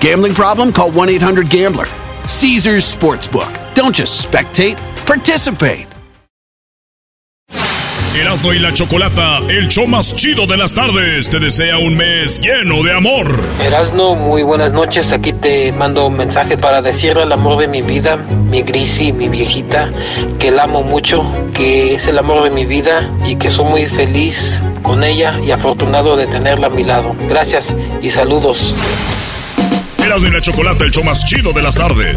Gambling problem? Call 1 800 Gambler. Caesars Sportsbook. Don't just spectate, participate. Erasmo y la Chocolata, el show más chido de las tardes, te desea un mes lleno de amor. Erasno, muy buenas noches. Aquí te mando un mensaje para decirle al amor de mi vida, mi Grisi, mi viejita, que la amo mucho, que es el amor de mi vida y que soy muy feliz con ella y afortunado de tenerla a mi lado. Gracias y saludos. Erasmo y la Chocolata, el show más chido de las tardes.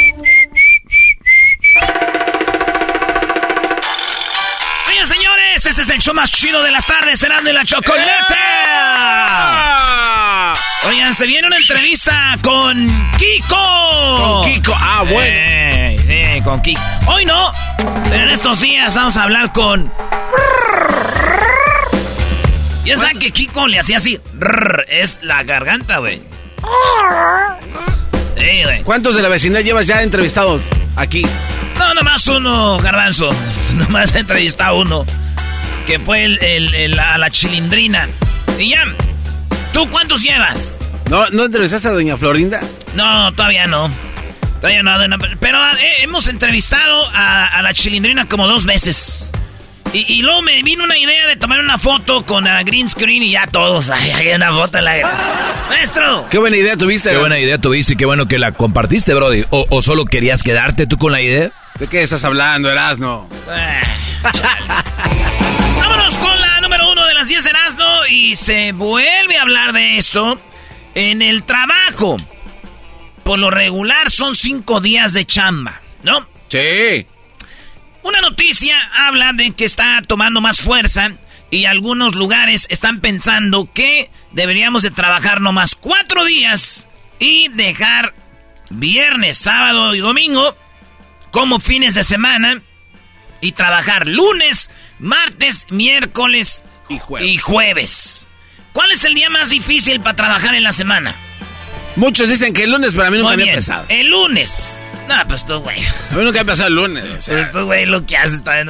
Show más chido de las tardes, Serán de la Chocolate. Oigan, se viene una entrevista con Kiko. Con Kiko, ah, bueno. Eh, sí, con Kiko. Hoy no, pero en estos días vamos a hablar con... Ya saben que Kiko le hacía así. Es la garganta, güey. Sí, güey. ¿Cuántos de la vecindad llevas ya entrevistados aquí? No, nomás uno, garbanzo. Nomás he entrevistado uno. Que fue el, el- el- a la chilindrina. Y ya. ¿Tú cuántos llevas? ¿No, ¿No entrevistaste a doña Florinda? No, todavía no. Todavía no. no, Pero eh, hemos entrevistado a, a la chilindrina como dos veces. Y, y luego me vino una idea de tomar una foto con la green screen y ya todos. Ay, hay una foto en la. ¡Maestro! Qué buena idea tuviste. Qué buena idea tuviste y qué bueno que la compartiste, Brody. ¿O, o solo querías quedarte tú con la idea? ¿De qué estás hablando, Erasno? Con la número uno de las 10 Erasmo y se vuelve a hablar de esto en el trabajo. Por lo regular son cinco días de chamba, ¿no? Sí. Una noticia habla de que está tomando más fuerza y algunos lugares están pensando que deberíamos de trabajar nomás cuatro días y dejar viernes, sábado y domingo como fines de semana y trabajar lunes, martes, miércoles Y jueves. y jueves. ¿Cuál es el día más difícil para trabajar en la semana? Muchos dicen que el lunes para mí nunca había empezado. el lunes. No, pues tú, güey. A mí nunca había empezado el lunes. o sea. Esto, güey, lo que hace está bien.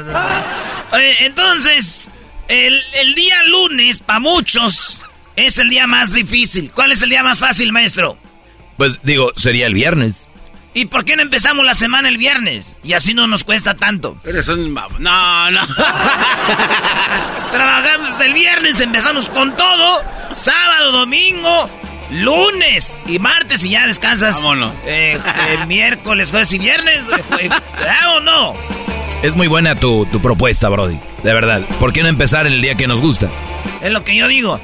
Oye, entonces, el, el día lunes, para muchos, es el día más difícil. ¿Cuál es el día más fácil, maestro? Pues digo, sería el viernes. ¿Y por qué no empezamos la semana el viernes? Y así no nos cuesta tanto. Eres un babo. No, no. Trabajamos el viernes, empezamos con todo. Sábado, domingo, lunes y martes y ya descansas. Vámonos. Eh, el miércoles, jueves y viernes. eh, ¿verdad o no? Es muy buena tu, tu propuesta, Brody. De verdad. ¿Por qué no empezar en el día que nos gusta? Es lo que yo digo.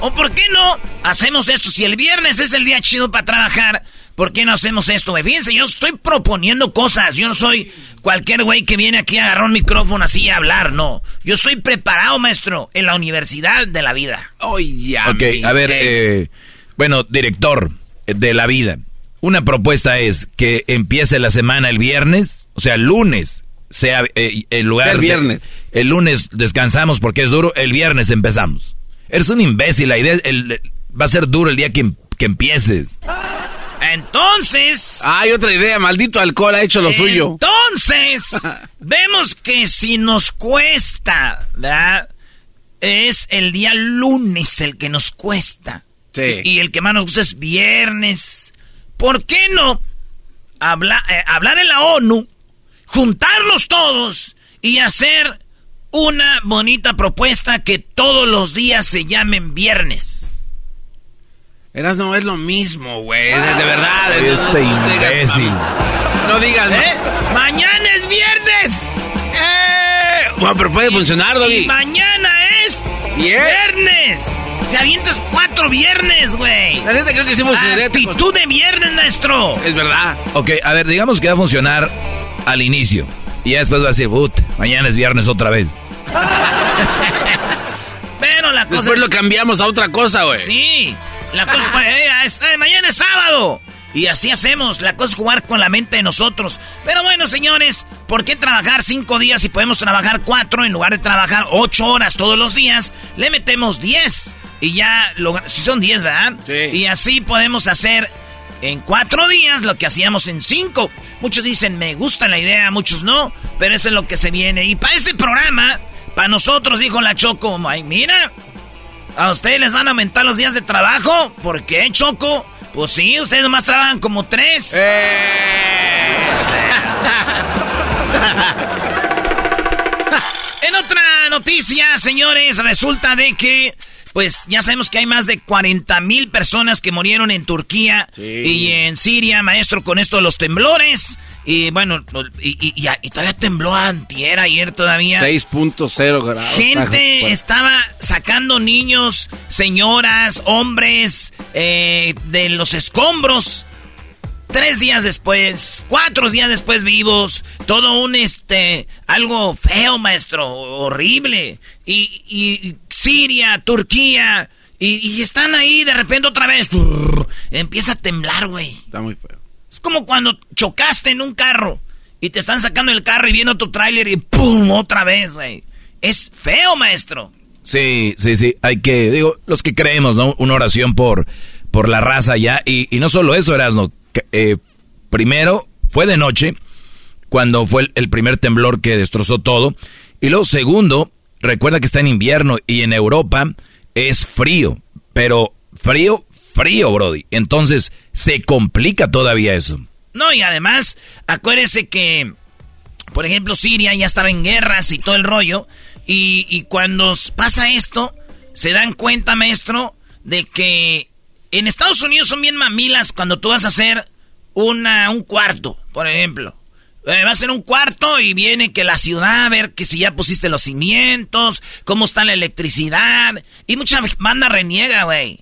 ¿O por qué no hacemos esto? Si el viernes es el día chido para trabajar, ¿por qué no hacemos esto? güey? Fíjense, yo estoy proponiendo cosas. Yo no soy cualquier güey que viene aquí a agarrar un micrófono así a hablar, no. Yo estoy preparado, maestro, en la universidad de la vida. Oye, ya. Ok, a ver, eh, bueno, director de la vida. Una propuesta es que empiece la semana el viernes, o sea, lunes, sea eh, el lugar. Sea el de- viernes. el lunes descansamos porque es duro, el viernes empezamos. Eres un imbécil, la idea es el- va a ser duro el día que, que empieces. Entonces, Hay otra idea, maldito alcohol ha hecho lo suyo. entonces, vemos que si nos cuesta, ¿verdad? Es el día lunes el que nos cuesta. Sí. Y el que más nos gusta es viernes. ¿Por qué no habla- eh, hablar en la ONU, juntarlos todos y hacer una bonita propuesta que todos los días se llamen viernes? Eras no es lo mismo, güey. De, de verdad. No- este no digas, imbécil. mam- No digas. ¿Eh? ¡Mañana es viernes! ¡Eh! Bueno, pero puede funcionar, Y Doggy. mañana es Bien. viernes. Te avientas cuatro viernes, güey. La neta creo que sí funcionaría. Actitud de viernes, maestro. Es verdad. Ok, a ver, digamos que va a funcionar al inicio. Y ya después va a decir, put, mañana es viernes otra vez. Pero la cosa Después es... lo cambiamos a otra cosa, güey. Sí, la cosa es... eh, mañana es sábado. Y así hacemos. La cosa es jugar con la mente de nosotros. Pero bueno, señores, ¿por qué trabajar cinco días si podemos trabajar cuatro en lugar de trabajar ocho horas todos los días? Le metemos diez. Y ya, lo, si son diez, ¿verdad? Sí. Y así podemos hacer en cuatro días lo que hacíamos en cinco. Muchos dicen, me gusta la idea, muchos no. Pero eso es lo que se viene. Y para este programa, para nosotros, dijo la Choco, ay, mira, ¿A ustedes les van a aumentar los días de trabajo? ¿Por qué, Choco? Pues sí, ustedes nomás trabajan como tres. En otra noticia, señores, resulta de que, pues ya sabemos que hay más de 40 mil personas que murieron en Turquía y en Siria, maestro, con esto de los temblores. Y bueno, y, y- y- y todavía tembló antier, ayer todavía. 6.0 grados. Gente Pues, estaba sacando niños, señoras, hombres eh, de los escombros. Tres días después, cuatro días después vivos, todo un este, algo feo, maestro, horrible. Y, y Siria, Turquía, y, y están ahí de repente otra vez. brrr, empieza a temblar, güey. Está muy feo. Es como cuando chocaste en un carro y te están sacando el carro y viene tu tráiler y ¡pum! otra vez, güey. Es feo, maestro. Sí, sí, sí. Hay que, digo, los que creemos, ¿no? Una oración por, por la raza ya. Y, y no solo eso, Erasno. Eh, primero, fue de noche, cuando fue el, primer temblor que destrozó todo. Y luego, segundo, recuerda que está en invierno y en Europa es frío. Pero frío, frío, Brody. Entonces, se complica todavía eso. No, y además, acuérdese que, por ejemplo, Siria ya estaba en guerras y todo el rollo. Y, y cuando pasa esto, se dan cuenta, maestro, de que en Estados Unidos son bien mamilas cuando tú vas a hacer una, un cuarto, por ejemplo. Eh, va a ser un cuarto y viene que la ciudad, a ver que si ya pusiste los cimientos, cómo está la electricidad. Y mucha banda reniega, güey.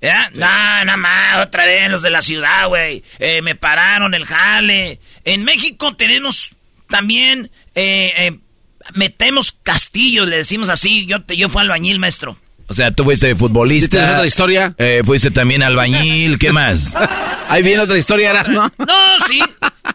¿Ya? No, nada más, otra vez los de la ciudad, güey. Eh, me pararon el jale. En México tenemos también, eh, eh, metemos castillos, le decimos así. Yo, te, yo fui albañil, maestro. O sea, tú fuiste futbolista. ¿Tienes otra historia? eh, fuiste también albañil, ¿qué más? Ahí viene otra historia, Erasmo. No, sí.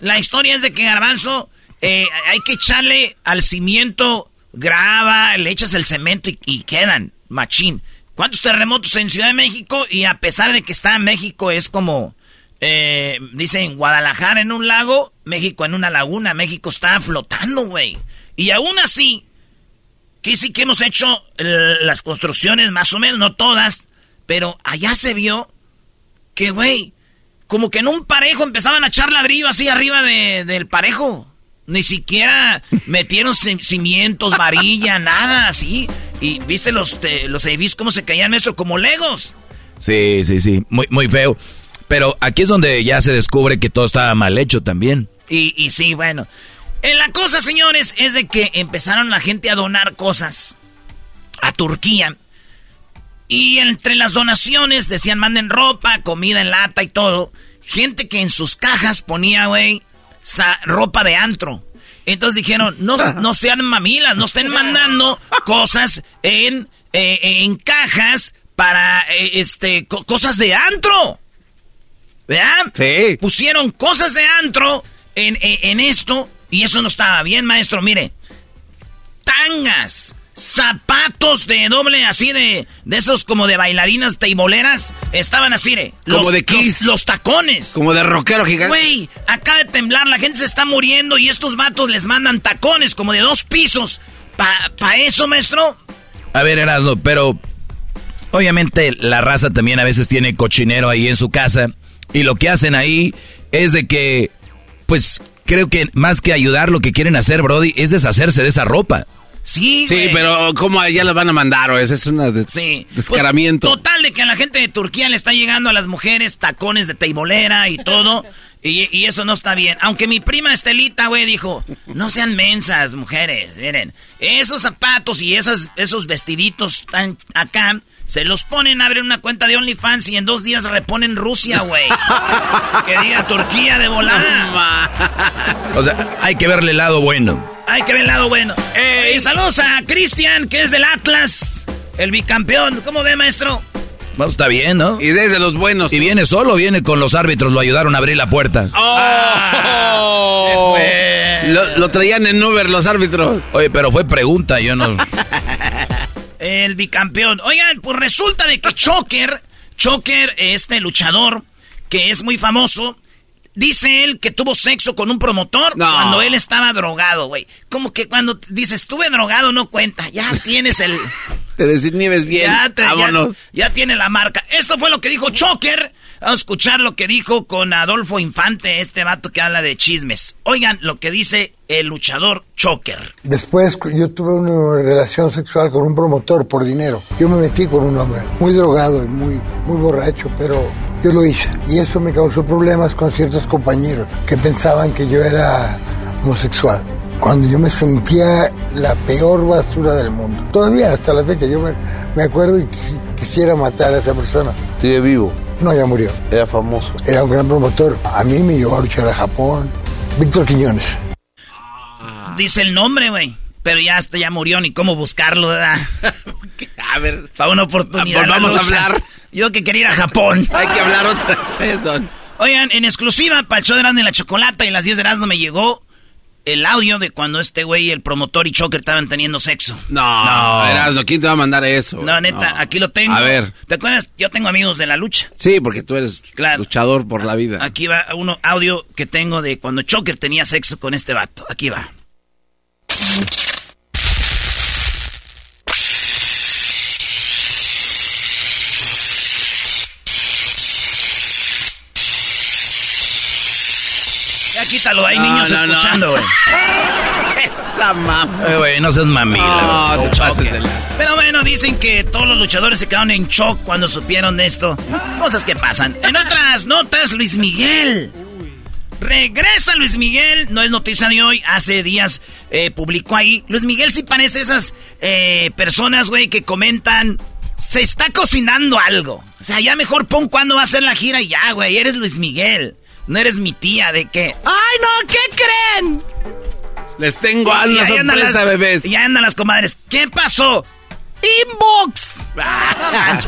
La historia es de que Garbanzo eh, hay que echarle al cimiento grava, le echas el cemento y, y quedan, machín. ¿Cuántos terremotos en Ciudad de México? Y a pesar de que está en México, es como, eh, dicen, Guadalajara en un lago, México en una laguna, México está flotando, güey. Y aún así, que sí que hemos hecho eh, las construcciones, más o menos, no todas, pero allá se vio que, güey, como que en un parejo empezaban a echar ladrillo así arriba de- del parejo. Ni siquiera metieron ci- cimientos, varilla, nada así. Y viste los, te- los edificios cómo se caían, maestro, como legos. Sí, sí, sí, muy, muy feo. Pero aquí es donde ya se descubre que todo estaba mal hecho también. Y, y sí, bueno. En la cosa, señores, es de que empezaron la gente a donar cosas a Turquía. Y entre las donaciones decían manden ropa, comida en lata y todo. Gente que en sus cajas ponía, güey, ropa de antro. Entonces dijeron, no, no sean mamilas, no estén mandando cosas en, eh, en cajas para, eh, este, co- cosas de antro. ¿Verdad? Sí. Pusieron cosas de antro en, en- en esto Y eso no estaba bien, maestro. Mire, tangas, zapatos de doble, así de, de esos como de bailarinas teiboleras, estaban así, ¿eh? Los, Como de Kiss. Los, los tacones. Como de rockero gigante. Güey, acaba de temblar, la gente se está muriendo y estos vatos les mandan tacones como de dos pisos. ¿Pa, pa eso, maestro? A ver, Erasmo, pero obviamente la raza también a veces tiene cochinero ahí en su casa y lo que hacen ahí es de que, pues creo que más que ayudar lo que quieren hacer, Brody, es deshacerse de esa ropa. Sí, Sí, pero ¿cómo ya la van a mandar? O ese es un Sí. descaramiento. Pues, total de que a la gente de Turquía le está llegando a las mujeres tacones de teibolera y todo. Y, y eso no está bien. Aunque mi prima Estelita, güey, dijo, no sean mensas, mujeres. Miren, esos zapatos y esas, esos vestiditos tan acá, se los ponen, abren una cuenta de OnlyFans y en dos días reponen Rusia, güey. que diga Turquía de volada. O sea, hay que verle el lado bueno. Hay que ver el lado bueno. Y saludos a Cristian, que es del Atlas, el bicampeón. ¿Cómo ve, maestro? Bueno, está bien, ¿no? Y desde los buenos. Y viene solo, viene con los árbitros, lo ayudaron a abrir la puerta. ¡Oh! lo, lo traían en Uber los árbitros. Oye, pero fue pregunta, yo no... El bicampeón. Oigan, pues resulta de que Choker, Choker, este luchador, que es muy famoso, dice él que tuvo sexo con un promotor No. cuando él estaba drogado, güey. Como que cuando dices, estuve drogado, no cuenta. Ya tienes el... Te desinhibes bien. ya, te- ya- Vámonos. ya tiene la marca. Esto fue lo que dijo Choker. Vamos a escuchar lo que dijo con Adolfo Infante, este vato que habla de chismes. Oigan lo que dice el luchador Choker. Después yo tuve una relación sexual con un promotor por dinero. Yo me metí con un hombre muy drogado y muy, muy borracho, pero yo lo hice. Y eso me causó problemas con ciertos compañeros que pensaban que yo era homosexual. Cuando yo me sentía la peor basura del mundo. Todavía hasta la fecha yo me, me acuerdo y quis- quisiera matar a esa persona. Sigue vivo, No, ya murió. era famoso. Era un gran promotor. A mí me llevó a luchar a Japón. Víctor Quiñones. Dice el nombre, güey. Pero ya hasta ya murió, ni cómo buscarlo, ¿verdad? A ver, Para una oportunidad. Volvamos a hablar. Yo que quería ir a Japón. hay que hablar otra vez, don. Oigan, en exclusiva, para el show de Erasmo y la Chocolata y las 10 de Erasmo me llegó el audio de cuando este güey, el promotor y Choker estaban teniendo sexo. No, No. Erasmo, ¿quién te va a mandar eso? No, neta, No. aquí lo tengo. A ver. ¿Te acuerdas? Yo tengo amigos de la lucha. Sí, porque tú eres Claro. luchador por la vida. Aquí va uno audio que tengo de cuando Choker tenía sexo con este vato. Aquí va. Quítalo, hay No, niños no, escuchando, güey. Esa mamá. Eh, güey, no seas mamila. No, te Pero bueno, dicen que todos los luchadores se quedaron en shock cuando supieron esto. Cosas que pasan. En otras notas, Luis Miguel. Regresa Luis Miguel, no es noticia de hoy, hace días eh, publicó ahí. Luis Miguel sí parece esas eh, personas, güey, que comentan, se está cocinando algo. O sea, ya mejor pon cuándo va a ser la gira y ya, güey, eres Luis Miguel. No eres mi tía de que, ay no, ¿qué creen? Les tengo Y una sorpresa, las- bebés. Y ya andan las comadres. ¿Qué pasó? Inbox.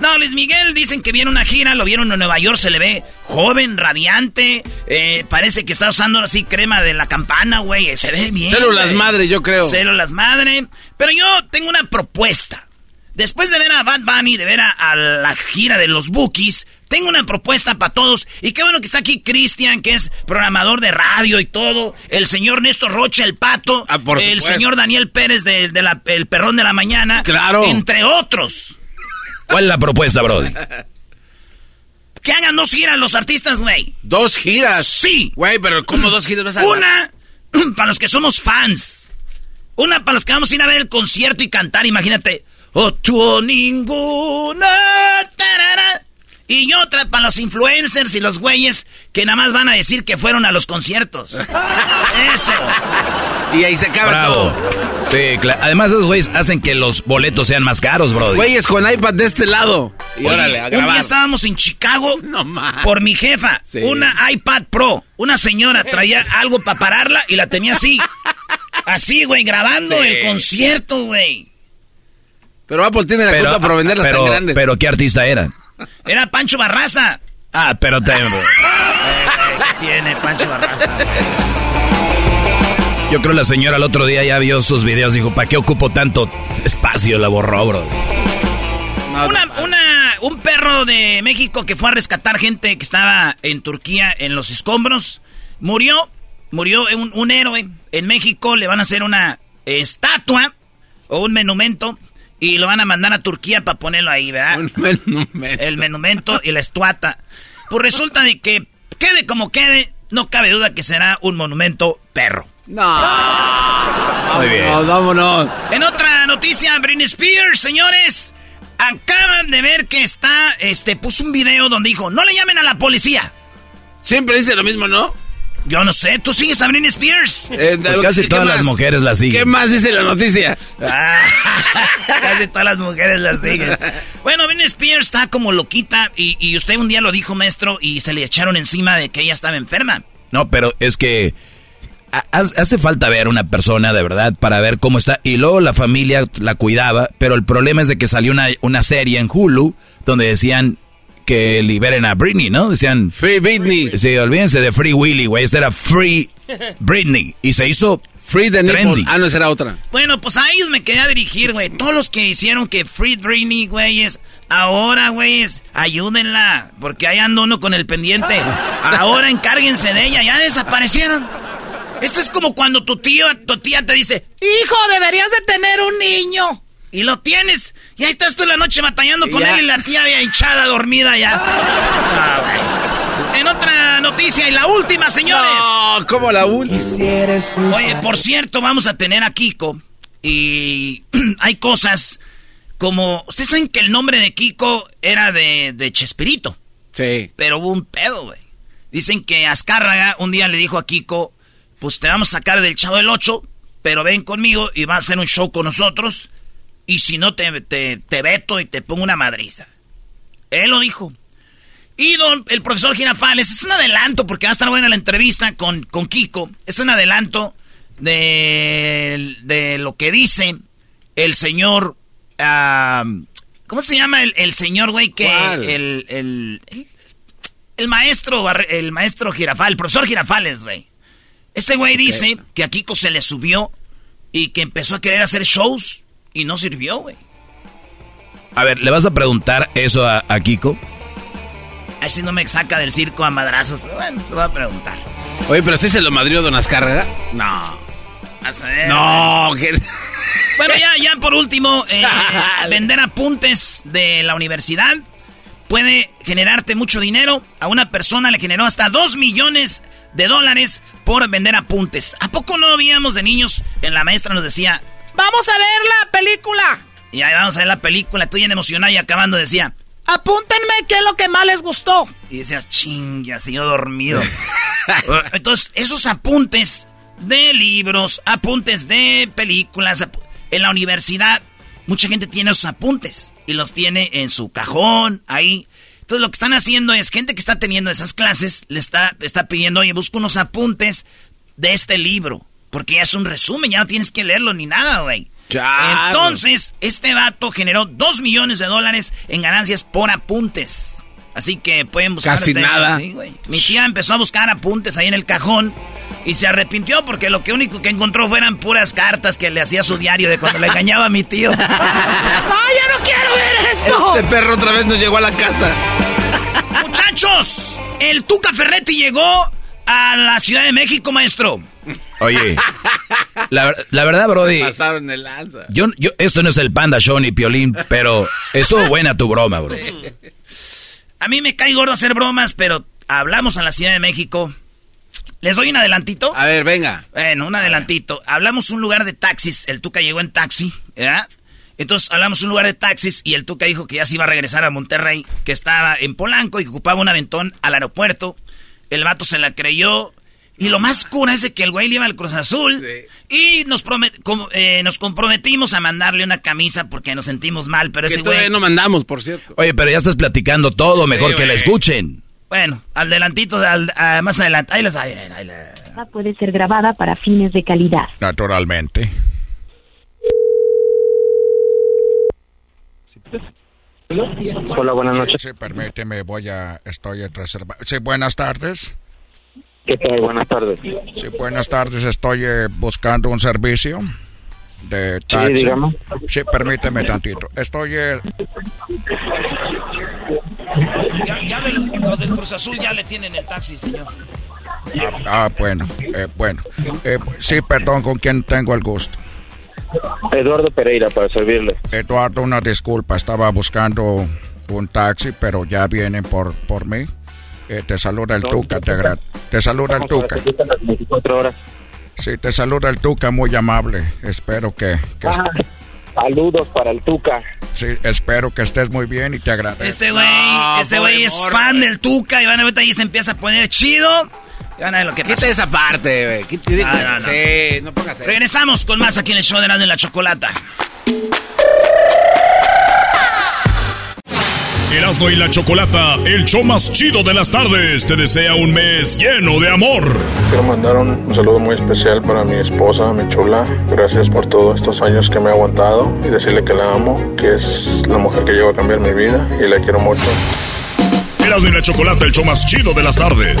No, Luis Miguel dicen que viene una gira, lo vieron en Nueva York, se le ve joven, radiante, eh, parece que está usando así crema de la campana, güey, se ve bien. Células madre, yo creo. Células madre. Pero yo tengo una propuesta. Después de ver a Bad Bunny, de ver a, a la gira de los Bookies, tengo una propuesta para todos. Y qué bueno que está aquí Cristian, que es programador de radio y todo. El señor Néstor Rocha, el pato. Ah, por el supuesto. señor Daniel Pérez, de, de la- el perrón de la mañana. Claro. Entre otros. ¿Cuál es la propuesta, Brody? Que hagan dos giras los artistas, güey. Dos giras. Sí. Güey, pero ¿cómo dos giras vas a Una para los que somos fans. Una para los que vamos a ir a ver el concierto y cantar, imagínate. O tú o ninguna. tarara. Y otra para los influencers y los güeyes que nada más van a decir que fueron a los conciertos. Eso. Y ahí se acaba Bravo. todo. Sí, claro. Además, esos güeyes hacen que los boletos sean más caros, Brody. Güeyes con iPad de este lado. Y Oye, órale, a un día estábamos en Chicago No más. por mi jefa. Sí. Una iPad Pro. Una señora traía algo para pararla y la tenía así. Así, güey, grabando Sí. el concierto, güey. Pero Apple tiene la culpa por venderlas pero, tan grandes. pero ¿qué artista era? Era Pancho Barraza. Ah, pero te... ¿Qué tiene Pancho Barraza? Yo creo la señora el otro día ya vio sus videos, dijo, ¿para qué ocupo tanto espacio? La borró, bro. Una, una, un perro de México que fue a rescatar gente que estaba en Turquía en los escombros, murió, murió un, un héroe. En México le van a hacer una estatua o un monumento y lo van a mandar a Turquía para ponerlo ahí, ¿verdad? Un monumento. El monumento y la estuata. Pues resulta de que quede como quede, no cabe duda que será un monumento perro. No. Muy bien. Vámonos, vámonos. En otra noticia, Britney Spears, señores, acaban de ver que está, este, puso un video donde dijo, no le llamen a la policía. Siempre dice lo mismo, ¿no? Yo no sé, ¿tú sigues a Britney Spears? Eh, Pues casi ¿qué todas más? las mujeres la ¿Qué siguen. más dice la noticia? Ah, Casi todas las mujeres las siguen. Bueno, Britney Spears está como loquita y, y usted un día lo dijo, maestro, y se le echaron encima de que ella estaba enferma. No, pero es que ha- hace falta ver una persona de verdad para ver cómo está. Y luego la familia la cuidaba, pero el problema es de que salió una, una serie en Hulu donde decían que liberen a Britney, ¿no? Decían... Free Britney. Sí, olvídense de Free Willy, güey. Este era Free Britney. Y se hizo Free the trendy. Ah, no, esa era otra. Bueno, pues a ellos me quedé a dirigir, güey. Todos los que hicieron que Free Britney, güeyes, ahora, güeyes, ayúdenla. Porque ahí ando uno con el pendiente. Ahora encárguense de ella, ya desaparecieron. Esto es como cuando tu tío, tu tía te dice, hijo, deberías de tener un niño. Y lo tienes. Y ahí estás tú la noche batallando con Ya. él y la tía ya hinchada, dormida ya. Ah, güey. En otra noticia y la última, señores. No, como la última. Oye, por cierto, vamos a tener a Kiko. Y hay cosas como. Ustedes saben que el nombre de Kiko era de, de Chespirito. Sí. Pero hubo un pedo, güey. Dicen que Azcárraga un día le dijo a Kiko: Pues te vamos a sacar del chavo del 8, pero ven conmigo y vas a hacer un show con nosotros. Y si no, te, te, te veto y te pongo una madriza. Él lo dijo. Y don, el profesor Girafales, es un adelanto, porque va a estar buena la entrevista con, con Kiko. Es un adelanto de, de lo que dice el señor. ¿Cómo se llama el, el señor, güey? Que el, el, el, el maestro, el maestro Girafal, el profesor Girafales, güey. Este güey dice que a Kiko se le subió y que empezó a querer hacer shows y no sirvió, güey. A ver, ¿le vas a preguntar eso a, a Kiko? Así no me saca del circo a madrazos. Bueno, lo voy a preguntar. Oye, pero ¿usted se lo madrió Don Azcárraga? No. Hasta ver. No, que... Bueno, ya, ya por último, eh, vender apuntes de la universidad puede generarte mucho dinero. A una persona le generó hasta 2 millones de dólares por vender apuntes. ¿A poco no habíamos de niños? En la maestra nos decía, vamos a ver la película. Y ahí vamos a ver la película, estoy bien emocionada y acabando decía, apúntenme qué es lo que más les gustó. Y decías, ching, ya sigo dormido. Entonces, esos apuntes de libros, apuntes de películas, en la universidad, mucha gente tiene esos apuntes y los tiene en su cajón, ahí. Entonces, lo que están haciendo es, gente que está teniendo esas clases, le está, está pidiendo, oye, busca unos apuntes de este libro, porque ya es un resumen, ya no tienes que leerlo ni nada, güey. Claro. Entonces, este vato generó 2 millones de dólares en ganancias por apuntes. Así que pueden buscar. Casi nada. sí. Mi tía empezó a buscar apuntes ahí en el cajón y se arrepintió porque lo que único que encontró fueran puras cartas que le hacía su diario de cuando le engañaba a mi tío. ¡Ay, ya no quiero ver esto! Este perro otra vez nos llegó a la casa. Muchachos, el Tuca Ferretti llegó a la Ciudad de México, maestro. Oye, la, la verdad, Brody, Pasaron de lanza. yo, yo, esto no es el Panda Show ni Piolín, pero estuvo buena tu broma, bro. A mí me cae gordo hacer bromas, pero hablamos a la Ciudad de México. ¿Les doy un adelantito? A ver, venga. Bueno, un adelantito. Hablamos un lugar de taxis. El Tuca llegó en taxi, ¿verdad? Entonces hablamos un lugar de taxis y el Tuca dijo que ya se iba a regresar a Monterrey, que estaba en Polanco y que ocupaba un aventón al aeropuerto. El vato se la creyó. Y lo más cura es de que el güey le iba al Cruz Azul. Y nos, promet- com- eh, nos comprometimos a mandarle una camisa porque nos sentimos mal. Pero Que ese todavía güey. no mandamos, por cierto. Oye, pero ya estás platicando todo, mejor Sí, que la escuchen. Bueno, al delantito, al- a- más adelante. Ahí les va. ahí les- puede ser grabada para fines de calidad. Naturalmente. Hola, buenas noches. Sí, permíteme, voy a... Estoy en reserva. Sí, buenas tardes. ¿Qué tal? Buenas tardes. Sí, buenas tardes. Estoy eh, buscando un servicio de taxi. Sí, dígame. Sí, permíteme tantito. Estoy... eh, Ya, ya del- los del Cruz Azul ya le tienen el taxi, señor. ah, ah, bueno, eh, bueno. Eh, sí, perdón, ¿con quién tengo el gusto? Eduardo Pereira, para servirle. Eduardo, una disculpa. Estaba buscando un taxi, pero ya vienen por, por mí. Eh, te saluda el Tuca, te, te saluda el Tuca. las 24 horas. Sí, te saluda el Tuca, muy amable. Espero que, que Ah, saludos para el Tuca. sí, espero que estés muy bien y te agradezco. Este güey, No, este pobre güey es fan del Tuca y van a ver ahí se empieza a poner chido. Y van a ver lo que pasa. Quita esa parte, güey. Quita- No, no, no. Sí, no pongas eso. Regresamos con más aquí en el show de la de la chocolata. Erasmo y la Chocolata, el show más chido de las tardes, te desea un mes lleno de amor. Quiero mandar un, un saludo muy especial para mi esposa, mi chula. Gracias por todos estos años que me ha aguantado y decirle que la amo, que es la mujer que llegó a cambiar mi vida y la quiero mucho. Erasmo y la Chocolata, el show más chido de las tardes.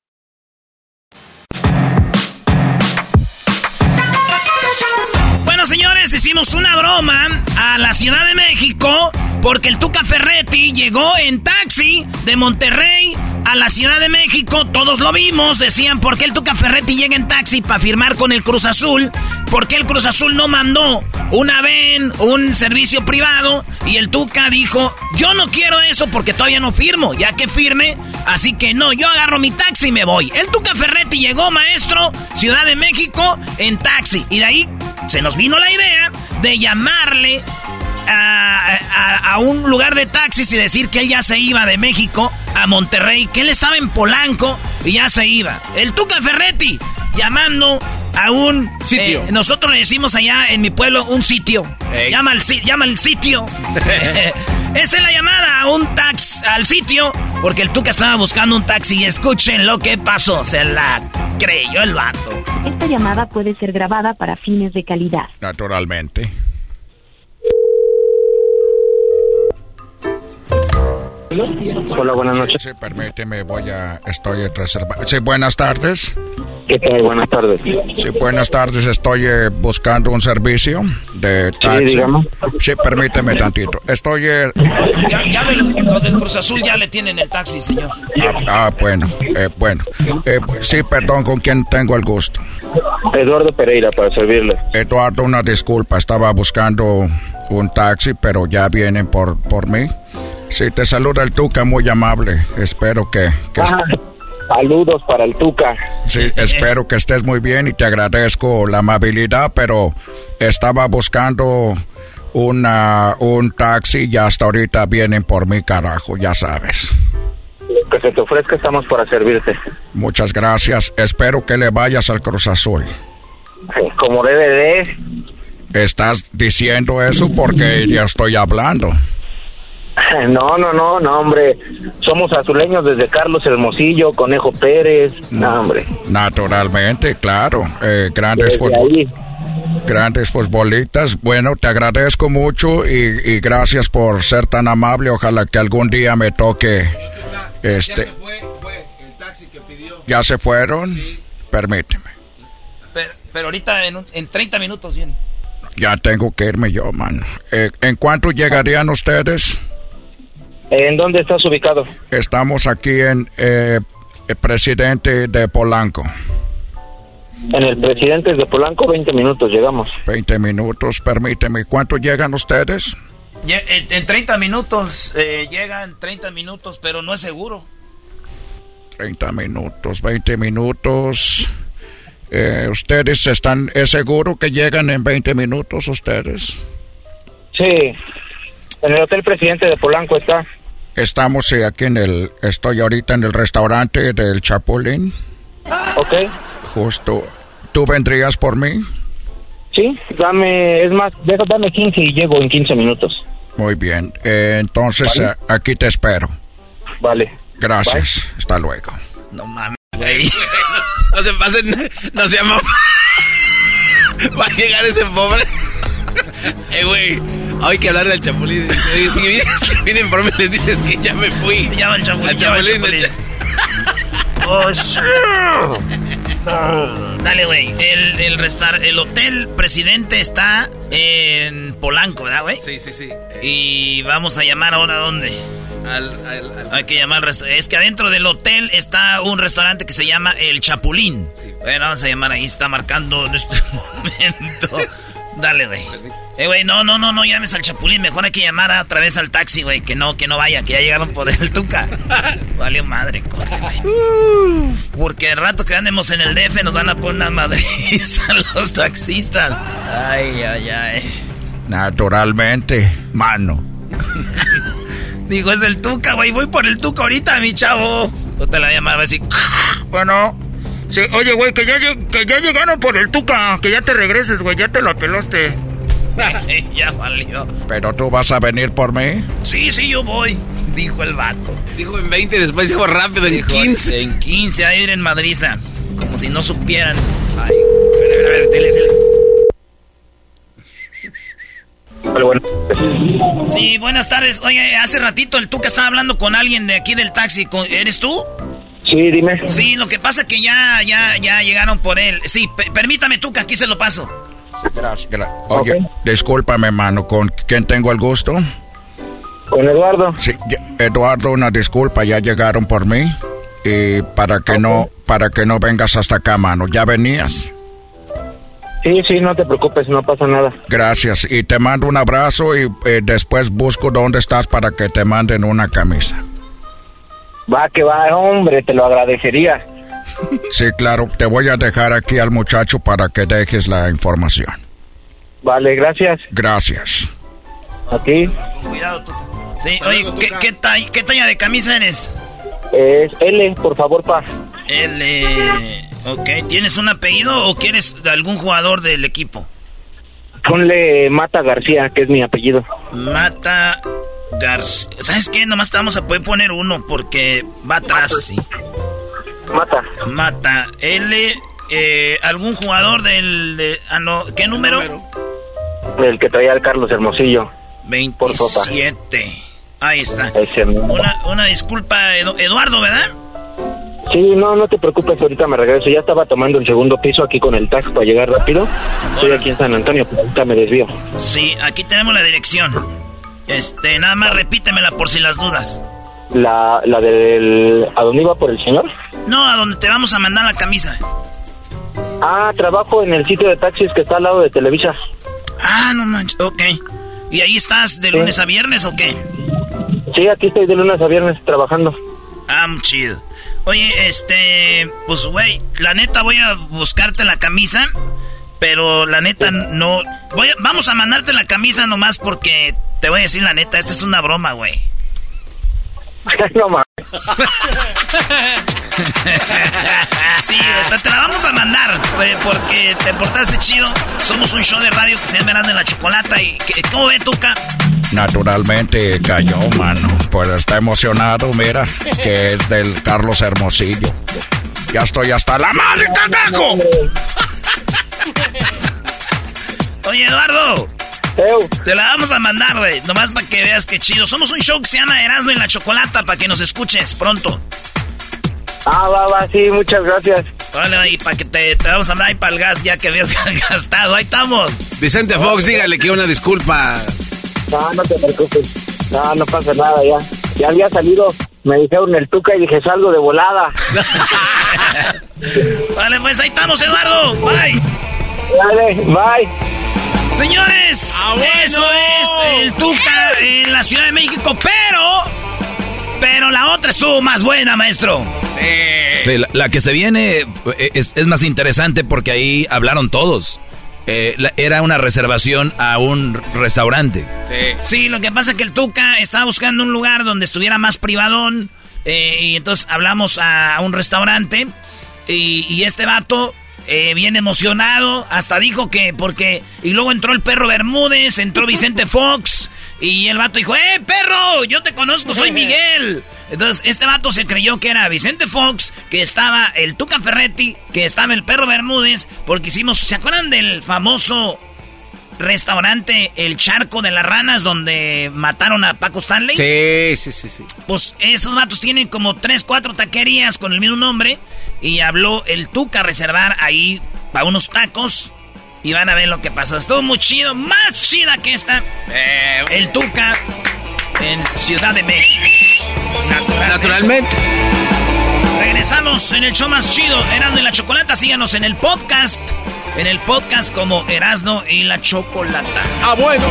Hicimos una broma a la Ciudad de México porque el Tuca Ferretti llegó en taxi de Monterrey a la Ciudad de México. Todos lo vimos. Decían, ¿por qué el Tuca Ferretti llega en taxi para firmar con el Cruz Azul? ¿Por qué el Cruz Azul no mandó una VEN, un servicio privado? Y el Tuca dijo, yo no quiero eso porque todavía no firmo. Ya que firme, así que no, yo agarro mi taxi y me voy. El Tuca Ferretti llegó, maestro, Ciudad de México, en taxi. Y de ahí se nos vino la idea de llamarle a, a- a un lugar de taxis y decir que él ya se iba de México a Monterrey, que él estaba en Polanco y ya se iba. El Tuca Ferretti llamando a un Sitio. eh, nosotros le decimos allá en mi pueblo un sitio. Ey. Llama al si- llama al sitio. Esta es la llamada a un tax al sitio porque el Tuca estaba buscando un taxi y escuchen lo que pasó. Se la creyó el vato. Esta llamada puede ser grabada para fines de calidad. Naturalmente. Hola, buenas noches. Sí, permíteme, voy a... Estoy reservado. Sí, buenas tardes. ¿Qué tal? Buenas tardes. Sí, buenas tardes. Estoy eh, buscando un servicio de taxi. dígame. Sí, permíteme tantito. Estoy... eh, Ya, ya del- los del Cruz Azul ya le tienen el taxi, señor. ah, ah, bueno, eh, bueno. Eh, sí, perdón, ¿con quién tengo el gusto? Eduardo Pereira, para servirle. Eduardo, una disculpa. Estaba buscando un taxi, pero ya vienen por, por mí. Sí, te saluda el Tuca, muy amable. Espero que... que Ah, saludos para el Tuca. Sí, espero que estés muy bien y te agradezco la amabilidad, pero estaba buscando una, un taxi y hasta ahorita vienen por mí, carajo, ya sabes. Que se te ofrezca, estamos para servirte. Muchas gracias. Espero que le vayas al Cruz Azul. Como debe de. ¿Estás diciendo eso porque ya estoy hablando? No, no, no, no, hombre. Somos azuleños desde Carlos Hermosillo, Conejo Pérez. No, hombre. Naturalmente, claro. Eh, grandes ahí. Grandes futbolitas. Bueno, te agradezco mucho y, y gracias por ser tan amable. Ojalá que algún día me toque este. ¿Ya se fueron? Permíteme. Pero, pero ahorita en, un- en 30 minutos viene. Ya tengo que irme yo, mano. Eh, ¿En cuánto llegarían ustedes? ¿En dónde estás ubicado? Estamos aquí en eh, el presidente de Polanco. En el Presidentes de Polanco, 20 minutos, llegamos. 20 minutos, permíteme. ¿Cuánto llegan ustedes? En 30 minutos eh, llegan 30 minutos, pero no es seguro. 30 minutos, 20 minutos. Eh, ¿Ustedes están, es seguro que llegan en 20 minutos ustedes? Sí, en el Hotel Presidente de Polanco está. Estamos eh, aquí en el, estoy ahorita en el restaurante del Chapulín. Ok. Justo. ¿Tú vendrías por mí? Sí, dame, es más, dame 15 y llego en 15 minutos. Muy bien. Eh, entonces Vale. eh, aquí te espero. Vale. Gracias. Hasta luego. No mames, güey. No se pasen, no se llama. Va a llegar ese pobre. Eh, güey, hay que hablarle al chapulín. Oye, si vienen, si vienen por mí, les dices que ya me fui. Llama al chapulín, Al llama al chapulín. chapulín. Oh. Dale, güey. El, el, restar- el hotel presidente está en Polanco, ¿verdad, güey? Sí, sí, sí. Y vamos a llamar ahora a dónde. Al, al, al- Hay que llamar al Es que adentro del hotel está un restaurante que se llama El Chapulín. Bueno, vamos a llamar ahí. Está marcando en este momento. Dale, güey. Eh, güey, no, no, no, no llames al Chapulín. Mejor hay que llamar otra vez al taxi, güey. Que no, que no vaya, que ya llegaron por el Tuca. Valió madre, corre, güey. Porque el rato que andemos en el DF nos van a poner una madriza a los taxistas. Ay, ay, ay. Naturalmente, mano. Digo, es el Tuca, güey. Voy por el Tuca ahorita, mi chavo. No te la llamaba así. Bueno. Sí, oye, güey, que ya, lleg- que ya llegaron por el Tuca. Que ya te regreses, güey. Ya te lo pelaste. ya valió. ¿Pero tú vas a venir por mí? Sí, sí, yo voy. Dijo el vato. Dijo en 20 y después dijo rápido en Dijo, 15. En 15, a ir en Madriza. Como si no supieran. Ay, a ver, a ver, dile, dile. Sí, buenas tardes. Oye, hace ratito el Tuca estaba hablando con alguien de aquí del taxi. ¿Con- ¿Eres tú? Sí, dime. Sí, lo que pasa es que ya, ya, ya llegaron por él. Sí, pe- permítame, Tuca, aquí se lo paso. Gracias. Oye, discúlpame, mano. ¿Con quién tengo el gusto? Con Eduardo. Sí, Eduardo, una disculpa. Ya llegaron por mí. Y para que no, para que no vengas hasta acá, mano. ¿Ya venías? Sí, sí, no te preocupes, no pasa nada. Gracias. Y te mando un abrazo y eh, después busco dónde estás para que te manden una camisa. Va, que va, hombre, te lo agradecería. Sí, claro. Te voy a dejar aquí al muchacho para que dejes la información. Vale, gracias. Gracias. A ti. Cuidado, Tuca. Sí, oye, ¿qué, qué, talla, ¿qué talla de camisa eres? Es L, por favor, pa. L. Ok, ¿tienes un apellido o quieres de algún jugador del equipo? Ponle Mata García, que es mi apellido. Mata García. ¿Sabes qué? Nomás te vamos a poder poner uno porque va atrás así. Mata. Mata. L. eh, ¿Algún jugador del... de- ah, no, ¿Qué número? El que traía al Carlos Hermosillo. 27. Ahí está. Una, una disculpa, Edu- Eduardo, ¿verdad? Sí, no, no te preocupes, ahorita me regreso. Ya estaba tomando el segundo piso aquí con el taxi para llegar rápido. Estoy aquí en San Antonio, pero ahorita me desvío. Sí, aquí tenemos la dirección. Este, nada más repítemela por si las dudas. La, la del... ¿A dónde iba por el señor? No, a donde te vamos a mandar la camisa. Ah, trabajo en el sitio de taxis que está al lado de Televisa. Ah, no manches, ok. ¿Y ahí estás de lunes a viernes o qué? Sí, aquí estoy de lunes a viernes trabajando. Ah, muy chido. Oye, este, pues, güey, la neta voy a buscarte la camisa, pero la neta no... Voy a- vamos a mandarte la camisa nomás porque te voy a decir la neta, esta es una broma, güey. no mames. sí, te, te la vamos a mandar, porque te portaste chido. Somos un show de radio que se llama Verano en la Chocolata y... que- ¿Cómo ve, Tuca? Naturalmente cayó, mano. Pues está emocionado, mira, que es del Carlos Hermosillo. Ya estoy hasta la madre, cagajo. Oye, Eduardo. Te la vamos a mandar, güey. Nomás para que veas qué chido. Somos un show que se llama Erasmo en la Chocolata para que nos escuches pronto. Ah, va, va, sí, muchas gracias. Vale, ahí para que te, te vamos a hablar ahí para el gas ya que habías gastado. Ahí estamos. Vicente Fox, dígale que una disculpa. No, no te preocupes. No, no pasa nada ya. Ya había salido, me dijeron el tuca y dije salgo de volada. vale, pues ahí estamos, Eduardo. Bye. Dale, bye. Señores, Ah, eso es el Tuca en la Ciudad de México, pero. Pero la otra estuvo más buena, maestro. Sí, la, la que se viene eh, es, es más interesante porque ahí hablaron todos. Eh, la- era una reservación a un restaurante. Sí, lo que pasa es que el Tuca estaba buscando un lugar donde estuviera más privadón. eh, y entonces hablamos a un restaurante. Y, y este vato, eh, bien emocionado, hasta dijo que porque. Y luego entró el perro Bermúdez, entró Vicente Fox. Y el vato dijo: ¡Eh, perro! Yo te conozco, soy Miguel. Entonces, este vato se creyó que era Vicente Fox, que estaba el Tuca Ferretti, que estaba el perro Bermúdez, porque hicimos. ¿Se acuerdan del famoso restaurante El Charco de las Ranas donde mataron a Paco Stanley? Sí, sí, sí, sí. Pues esos vatos tienen como tres, cuatro taquerías con el mismo nombre. Y habló el Tuca a reservar ahí para unos tacos. Y van a ver lo que pasó. Estuvo muy chido, más chida que esta. el Tuca en Ciudad de México. Naturalmente. Regresamos en el show más chido, Erasmo y la Chocolata. Síganos en el podcast. En el podcast como Erasmo y la Chocolata. Ah, bueno.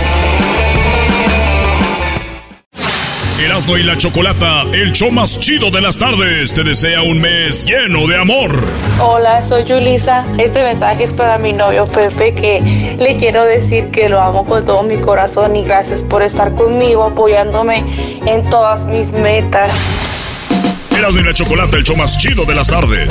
Erasmo y la Chocolata, el show más chido de las tardes, te desea un mes lleno de amor. Hola, soy Julisa. Este mensaje es para mi novio Pepe, que le quiero decir que lo amo con todo mi corazón y gracias por estar conmigo, apoyándome en todas mis metas. Erasmo y la Chocolata, el show más chido de las tardes.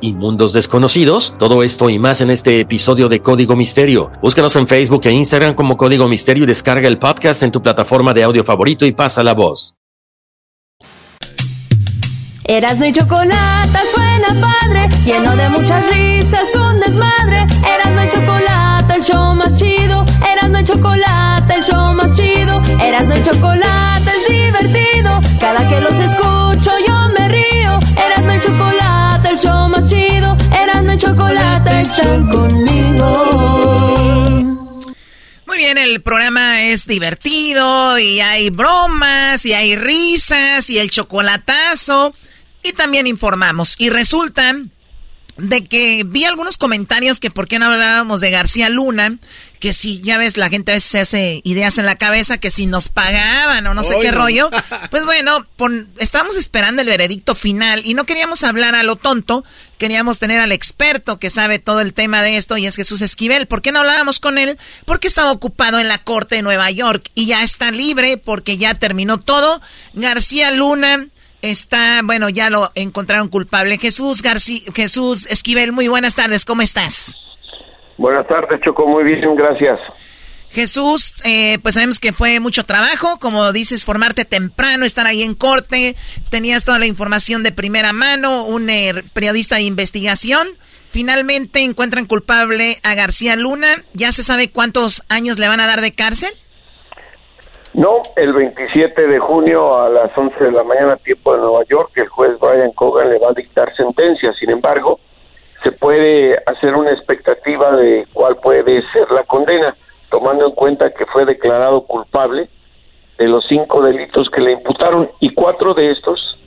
y mundos desconocidos? Todo esto y más en este episodio de Código Misterio. Búscanos en Facebook e Instagram como Código Misterio y descarga el podcast en tu plataforma de audio favorito y pasa la voz. Erasno y chocolate suena padre, lleno de muchas risas, un desmadre. Erasno y chocolate, el show más chido. Erasno y chocolate, el show más chido. Erasno y chocolate es divertido. Cada que los escucho yo el show más chido. Erasno y chocolate están conmigo. Muy bien, el programa es divertido y hay bromas y hay risas y el chocolatazo y también informamos. Y resulta de que vi algunos comentarios que por qué no hablábamos de García Luna, que si ya ves la gente a veces se hace ideas en la cabeza que si nos pagaban o no sé qué no. rollo. Pues bueno, pon- estábamos esperando el veredicto final y no queríamos hablar a lo tonto, queríamos tener al experto que sabe todo el tema de esto y es Jesús Esquivel. ¿Por qué no hablábamos con él? Porque estaba ocupado en la corte de Nueva York y ya está libre porque ya terminó todo. García Luna está, bueno, ya lo encontraron culpable. Jesús García, Jesús Esquivel, muy buenas tardes, ¿cómo estás? Buenas tardes, Choco. Muy bien, gracias. Jesús, eh, pues sabemos que fue mucho trabajo, como dices, formarte temprano, estar ahí en corte, tenías toda la información de primera mano, un eh, periodista de investigación. Finalmente encuentran culpable a García Luna. ¿Ya se sabe cuántos años le van a dar de cárcel? No, el 27 de junio a las 11 de la mañana, tiempo de Nueva York, el juez Brian Cogan le va a dictar sentencia. Sin embargo, se puede hacer una expectativa de cuál puede ser la condena, tomando en cuenta que fue declarado culpable de los cinco delitos que le imputaron y cuatro de estos,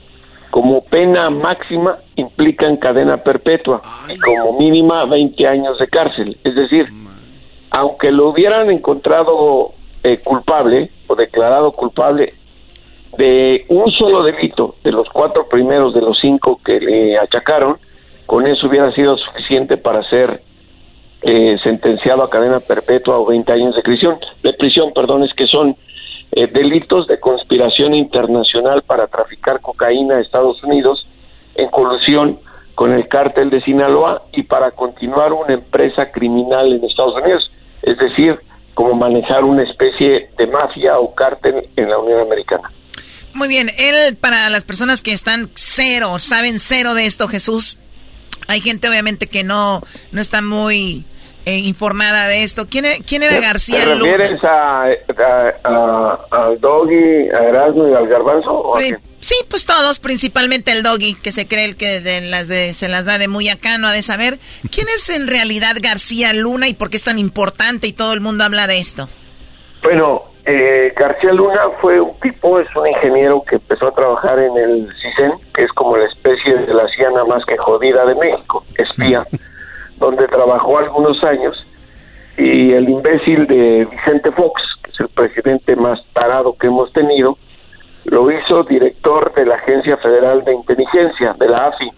como pena máxima, implican cadena perpetua y como mínima 20 años de cárcel. Es decir, aunque lo hubieran encontrado eh, culpable o declarado culpable de un solo delito de los cuatro primeros de los cinco que le achacaron, con eso hubiera sido suficiente para ser eh, sentenciado a cadena perpetua o 20 años de prisión, de prisión, perdón, es que son eh, delitos de conspiración internacional para traficar cocaína a Estados Unidos en colusión con el cártel de Sinaloa y para continuar una empresa criminal en Estados Unidos, es decir, como manejar una especie de mafia o cártel en la Unión Americana. Muy bien, él para las personas que están cero, saben cero de esto, Jesús, hay gente obviamente que no, no está muy eh, informada de esto. ¿Quién, e-, quién era García ¿Te refieres a, al Doggy, a Erasmo y al Garbanzo? sí, pues todos, principalmente el Doggy, que se cree el que de las de, se las da de muy acá, no ha de saber. ¿Quién es en realidad García Luna y por qué es tan importante y todo el mundo habla de esto? Bueno, eh, García Luna fue un tipo, es un ingeniero que empezó a trabajar en el CISEN, que es como la especie de la ciana más que jodida de México, espía. donde trabajó algunos años, y el imbécil de Vicente Fox, que es el presidente más tarado que hemos tenido, lo hizo director de la Agencia Federal de Inteligencia, de la AFI.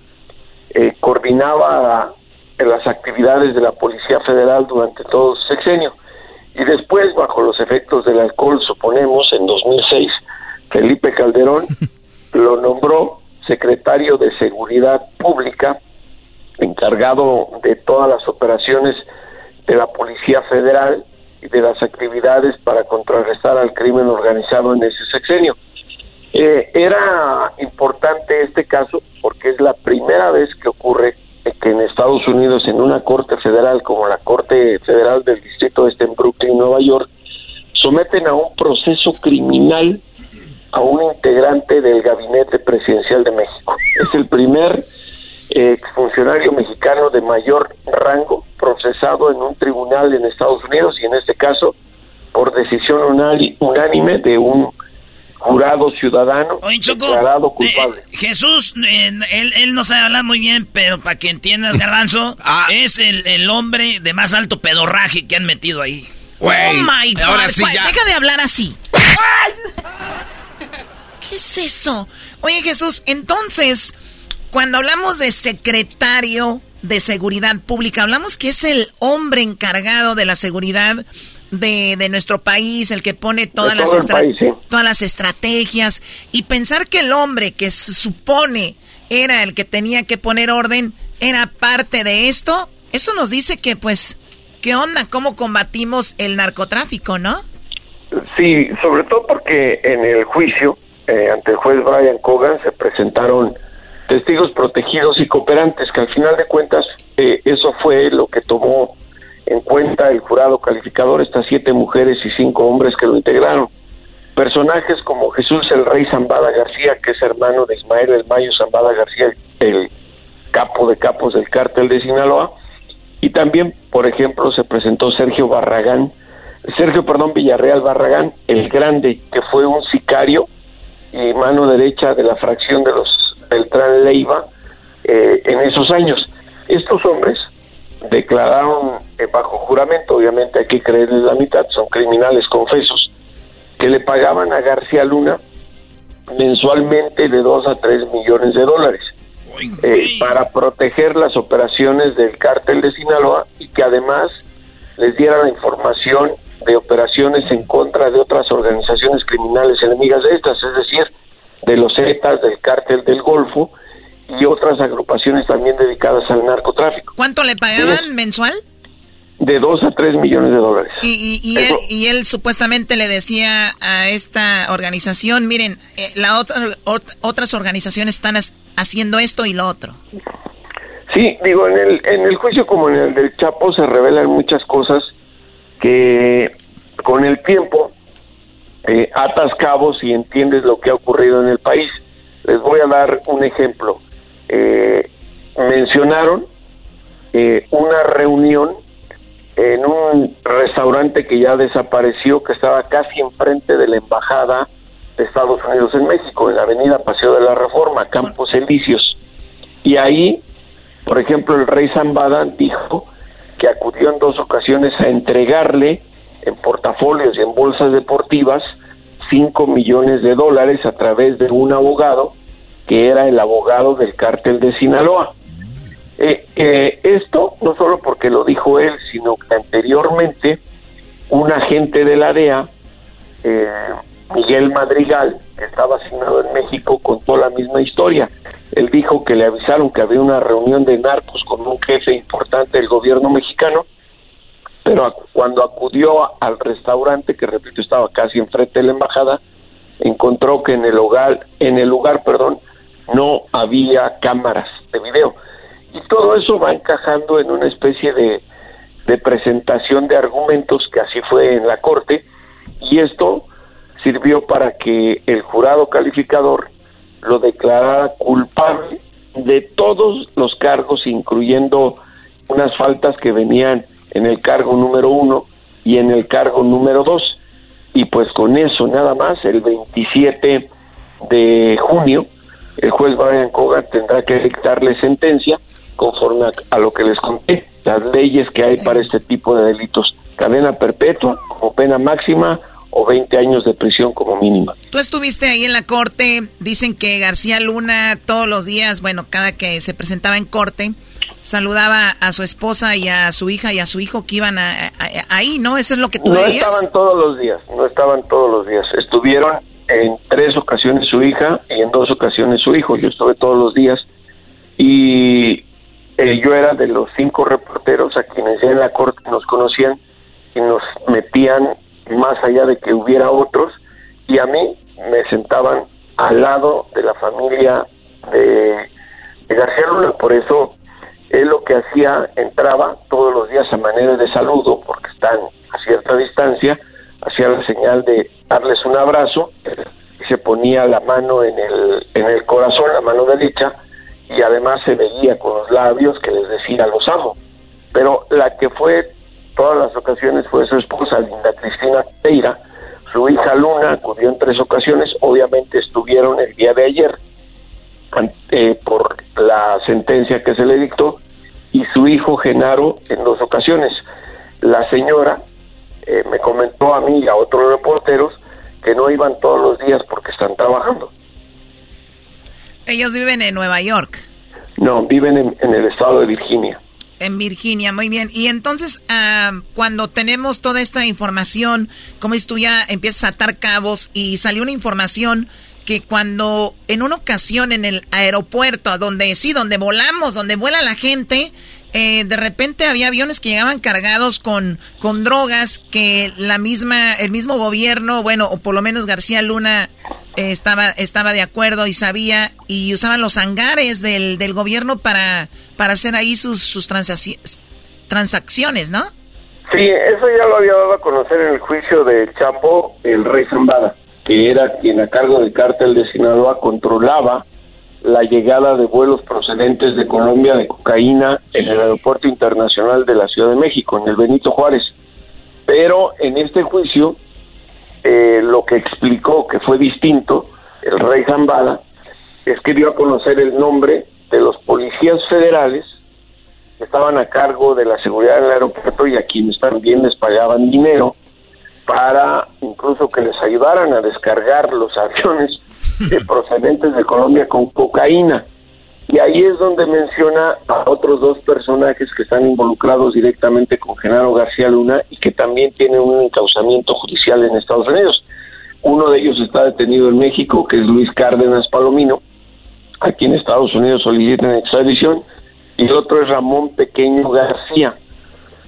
Eh, coordinaba las actividades de la Policía Federal durante todo su sexenio. Y después, bajo los efectos del alcohol, suponemos, en 2006, Felipe Calderón lo nombró secretario de Seguridad Pública encargado de todas las operaciones de la Policía Federal y de las actividades para contrarrestar al crimen organizado en ese sexenio. Eh, era importante este caso porque es la primera vez que ocurre que en Estados Unidos, en una corte federal como la Corte Federal del Distrito Este en Brooklyn, Nueva York, someten a un proceso criminal a un integrante del gabinete presidencial de México. Es el primer exfuncionario mexicano de mayor rango procesado en un tribunal en Estados Unidos y en este caso por decisión unánime de un jurado ciudadano declarado eh, culpable. Jesús, eh, él, él, no sabe hablar muy bien, pero para que entiendas, Garbanzo, ah. es el, el, hombre de más alto pedorraje que han metido ahí. oh my God, ahora sí deja de hablar así. ¿Qué es eso? Oye, Jesús, entonces, cuando hablamos de secretario de seguridad pública, hablamos que es el hombre encargado de la seguridad de, nuestro país, el que pone todas, las todas las estrategias, y pensar que el hombre que se supone era el que tenía que poner orden, era parte de esto, eso nos dice que pues, ¿qué onda? ¿Cómo combatimos el narcotráfico, no? Sí, sobre todo porque en el juicio eh, ante el juez Brian Cogan se presentaron testigos protegidos y cooperantes, que al final de cuentas eh, eso fue lo que tomó en cuenta el jurado calificador, estas siete mujeres y cinco hombres que lo integraron. Personajes como Jesús el Rey Zambada García, que es hermano de Ismael el Mayo Zambada García, el capo de capos del cártel de Sinaloa, y también, por ejemplo, se presentó Sergio Barragán, Sergio, perdón, Villarreal Barragán, el grande, que fue un sicario y mano derecha de la fracción de los Beltrán Leiva eh, en esos años. Estos hombres declararon eh, bajo juramento, obviamente hay que creerles la mitad, son criminales confesos, que le pagaban a García Luna mensualmente de 2 a 3 millones de dólares eh, para proteger las operaciones del cártel de Sinaloa y que además les diera la información de operaciones en contra de otras organizaciones criminales enemigas de estas, es decir, de los Zetas, del cártel del Golfo y otras agrupaciones también dedicadas al narcotráfico. ¿Cuánto le pagaban mensual? de 2 a 3 millones de dólares. Y, y, él, y, él, supuestamente le decía a esta organización, miren, eh, la otra, otras organizaciones están haciendo esto y lo otro. Sí, digo, en el, en el juicio como en el del Chapo se revelan muchas cosas que con el tiempo eh, atas cabos y entiendes lo que ha ocurrido en el país. Les voy a dar un ejemplo. Eh, mencionaron eh, una reunión en un restaurante que ya desapareció, que estaba casi enfrente de la embajada de Estados Unidos en México, en la avenida Paseo de la Reforma, Campos Elíseos. Y ahí, por ejemplo, el rey Zambada dijo que acudió en dos ocasiones a entregarle en portafolios y en bolsas deportivas 5 millones de dólares a través de un abogado que era el abogado del cártel de Sinaloa. Eh, eh, esto no solo porque lo dijo él, sino que anteriormente un agente de la DEA, eh, Miguel Madrigal, que estaba asignado en México, contó la misma historia. Él dijo que le avisaron que había una reunión de narcos con un jefe importante del gobierno mexicano pero cuando acudió al restaurante, que repito estaba casi enfrente de la embajada, encontró que en el lugar, en el lugar, perdón, no había cámaras de video. Y todo eso va encajando en una especie de, de presentación de argumentos que así fue en la corte y esto sirvió para que el jurado calificador lo declarara culpable de todos los cargos, incluyendo unas faltas que venían en el cargo número uno y en el cargo número dos. Y pues con eso nada más, el 27 de junio, el juez Brian Cogan tendrá que dictarle sentencia conforme a, lo que les conté, las leyes que hay para este tipo de delitos. Cadena perpetua como pena máxima o 20 años de prisión como mínima. Tú estuviste ahí en la corte, dicen que García Luna todos los días, bueno, cada que se presentaba en corte, saludaba a su esposa y a su hija y a su hijo que iban ahí, ¿no? Eso es lo que tú No estaban todos los días, no estaban todos los días. Estuvieron en tres ocasiones su hija y en dos ocasiones su hijo. Yo estuve todos los días y eh, yo era de los cinco reporteros a quienes en la corte nos conocían y nos metían más allá de que hubiera otros y a mí me sentaban al lado de la familia de, de García Luna. Por eso él lo que hacía, entraba todos los días a manera de saludo, porque están a cierta distancia, hacía la señal de darles un abrazo se ponía la mano en el, en el corazón, la mano derecha, y además se veía con los labios que les decía los amo. Pero la que fue todas las ocasiones fue su esposa, Linda Cristina Peira, su hija Luna acudió en tres ocasiones, obviamente estuvieron el día de ayer, eh, por la sentencia que se le dictó y su hijo Genaro en dos ocasiones. La señora eh, me comentó a mí y a otros reporteros que no iban todos los días porque están trabajando. Ellos viven en Nueva York. No, viven en, el estado de Virginia. En Virginia, muy bien. Y entonces, ah, cuando tenemos toda esta información, como es tú ya empiezas a atar cabos y salió una información que cuando en una ocasión en el aeropuerto, donde sí, donde volamos, donde vuela la gente, eh, de repente había aviones que llegaban cargados con, con drogas que la misma, el mismo gobierno, bueno, o por lo menos García Luna eh, estaba, estaba de acuerdo y sabía, y usaban los hangares del, del gobierno para, para hacer ahí sus, sus transacciones, ¿no? Sí, eso ya lo había dado a conocer en el juicio de Chapo, el rey Zambada que era quien a cargo del cártel de Sinaloa controlaba la llegada de vuelos procedentes de Colombia de cocaína en el aeropuerto internacional de la Ciudad de México, en el Benito Juárez. Pero en este juicio, eh, lo que explicó que fue distinto, el rey Zambada, es que dio a conocer el nombre de los policías federales que estaban a cargo de la seguridad del aeropuerto y a quienes también les pagaban dinero para incluso que les ayudaran a descargar los aviones procedentes de Colombia con cocaína. Y ahí es donde menciona a otros dos personajes que están involucrados directamente con Genaro García Luna y que también tienen un encauzamiento judicial en Estados Unidos. Uno de ellos está detenido en México, que es Luis Cárdenas Palomino, aquí en Estados Unidos solicitan extradición, y el otro es Ramón Pequeño García,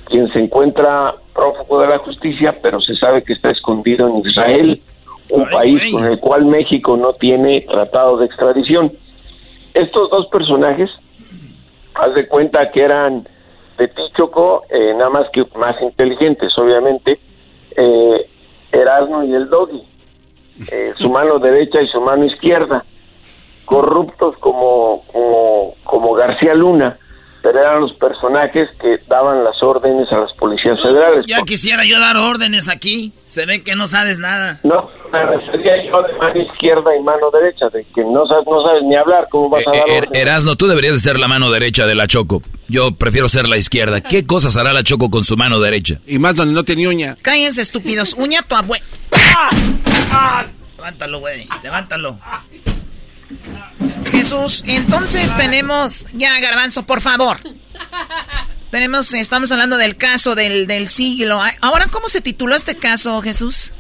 quien se encuentra prófugo de la justicia, pero se sabe que está escondido en Israel, un país con el cual México no tiene tratado de extradición. Estos dos personajes, haz de cuenta que eran de Tichoco, eh, nada más que más inteligentes, obviamente, eh, Erasmo y el Doggy, eh, su mano derecha y su mano izquierda, corruptos como, como, como García Luna, pero eran los personajes que daban las órdenes a las policías federales. Ya quisiera yo dar órdenes aquí. Se ve que no sabes nada. No, me refería yo de mano izquierda y mano derecha, de que no sabes, no sabes ni hablar, ¿cómo vas a Eh, dar órdenes? Erasno, tú deberías de ser la mano derecha de la Choco. Yo prefiero ser la izquierda. ¿Qué cosas hará la Choco con su mano derecha? Y más donde no tenía uña. Cállense, estúpidos. Uña tu abue... Levántalo, güey. Levántalo. Jesús, entonces tenemos... Ya, Garbanzo, por favor. Tenemos, estamos hablando del caso del, del siglo. Ahora, ¿cómo se tituló este caso, Jesús?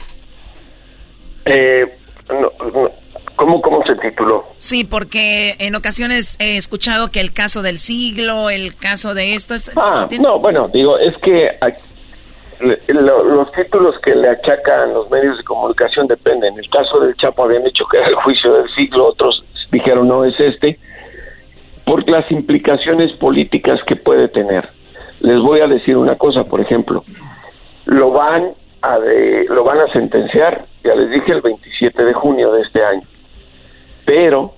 Eh, no, no, ¿cómo, ¿Cómo se tituló? Sí, porque en ocasiones he escuchado que el caso del siglo, el caso de esto... es- Ah, ¿tiene- no, bueno, digo, es que lo- los títulos que le achacan los medios de comunicación dependen. En el caso del Chapo habían dicho que era el juicio del siglo, otros dijeron no es este, por las implicaciones políticas que puede tener. Les voy a decir una cosa, por ejemplo, lo van a de- lo van a sentenciar, ya les dije el 27 de junio de este año. Pero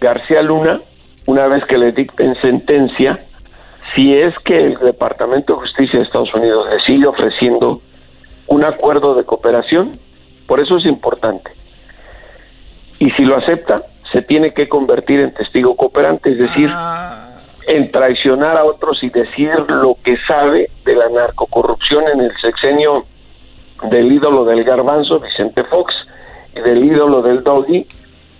García Luna, una vez que le dicten sentencia, si es que el Departamento de Justicia de Estados Unidos le sigue ofreciendo un acuerdo de cooperación, por eso es importante. Y si lo acepta, se tiene que convertir en testigo cooperante, es decir, en traicionar a otros y decir lo que sabe de la narcocorrupción en el sexenio del ídolo del garbanzo, Vicente Fox, y del ídolo del doggy,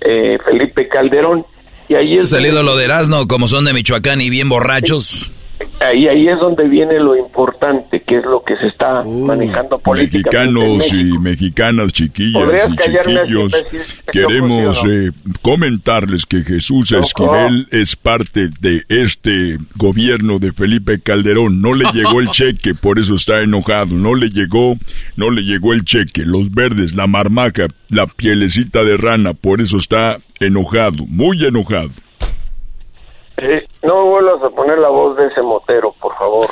eh, Felipe Calderón. Y ahí es Es el ídolo de Erasno, como son de Michoacán y bien borrachos. Ahí, ahí es donde viene lo importante, que es lo que se está manejando políticamente. en Mexicanos y mexicanas, chiquillas ¿Podrías y así, chiquillos, queremos eh, comentarles que Jesús Esquivel es parte de este gobierno de Felipe Calderón. No le llegó el cheque, por eso está enojado. No le llegó, no le llegó el cheque. Los verdes, la marmaja, la pielecita de rana, por eso está enojado, muy enojado. Eh, no vuelvas a poner la voz de ese motero, por favor.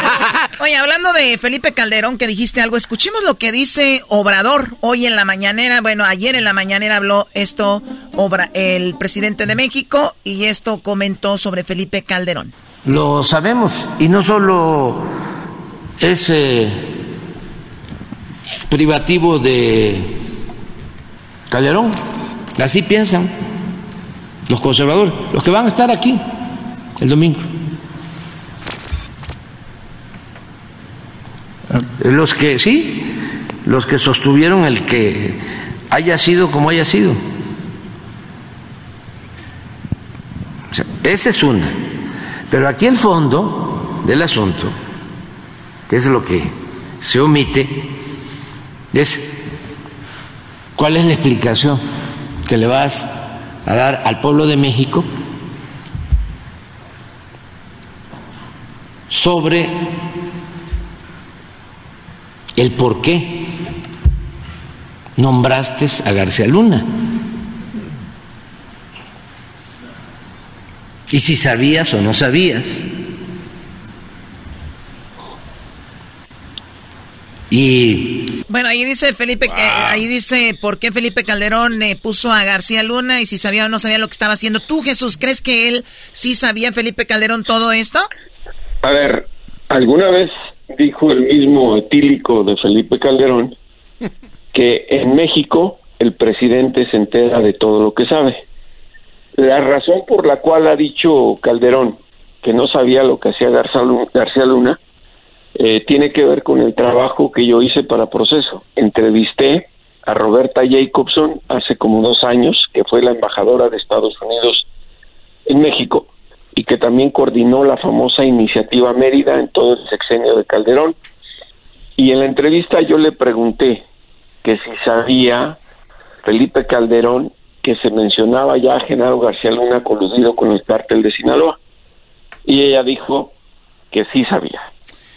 Oye, hablando de Felipe Calderón, que dijiste algo, escuchemos lo que dice Obrador hoy en la mañanera. Bueno, ayer en la mañanera habló esto Obra, el presidente de México y esto comentó sobre Felipe Calderón. Lo sabemos y no solo es eh, privativo de Calderón, así piensan los conservadores, los que van a estar aquí el domingo. Los que, sí, los que sostuvieron el que haya sido como haya sido. O sea, esa es una. Pero aquí el fondo del asunto, que es lo que se omite, es cuál es la explicación que le vas a dar al pueblo de México sobre el por qué nombraste a García Luna. Y si sabías o no sabías. Y Bueno, ahí dice Felipe, que- ahí dice por qué Felipe Calderón eh, puso a García Luna y si sabía o no sabía lo que estaba haciendo. ¿Tú, Jesús, crees que él sí sabía, Felipe Calderón, todo esto? A ver, alguna vez dijo el mismo etílico de Felipe Calderón que en México el presidente se entera de todo lo que sabe. La razón por la cual ha dicho Calderón que no sabía lo que hacía García Luna eh, tiene que ver con el trabajo que yo hice para proceso. Entrevisté a Roberta Jacobson hace como dos años, que fue la embajadora de Estados Unidos en México y que también coordinó la famosa iniciativa Mérida en todo el sexenio de Calderón. Y en la entrevista yo le pregunté que si sabía Felipe Calderón que se mencionaba ya a Genaro García Luna coludido con el cártel de Sinaloa. Y ella dijo que sí sabía.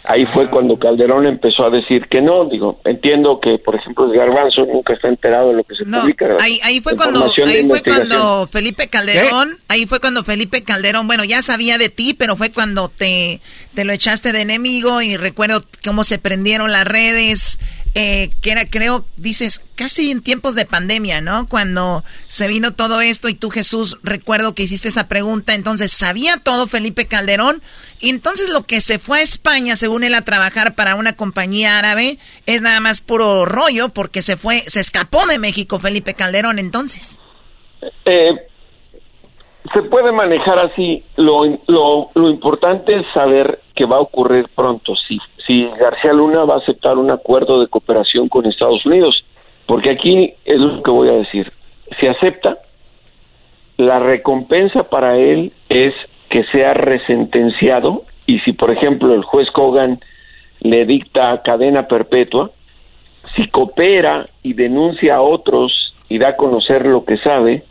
Ahí fue cuando Calderón empezó a decir que no. Digo, entiendo que, por ejemplo, el Garbanzo nunca está enterado de lo que se publica. Ahí, ahí fue cuando, ahí fue cuando Felipe Calderón, ahí fue cuando Felipe Calderón, bueno, ya sabía de ti, pero fue cuando te, te lo echaste de enemigo y recuerdo cómo se prendieron las redes, eh, que era, creo, dices, casi en tiempos de pandemia, ¿no? Cuando se vino todo esto y tú, Jesús, recuerdo que hiciste esa pregunta, entonces, ¿sabía todo Felipe Calderón? Y entonces lo que se fue a España, según él, a trabajar para una compañía árabe, es nada más puro rollo, porque se fue, se escapó de México Felipe Calderón, entonces. Eh, se puede manejar así. Lo, lo, lo importante es saber que va a ocurrir pronto. Si, si García Luna va a aceptar un acuerdo de cooperación con Estados Unidos, porque aquí es lo que voy a decir. Si acepta, la recompensa para él es que sea resentenciado y si, por ejemplo, el juez Kogan le dicta cadena perpetua, si coopera y denuncia a otros y da a conocer lo que sabe,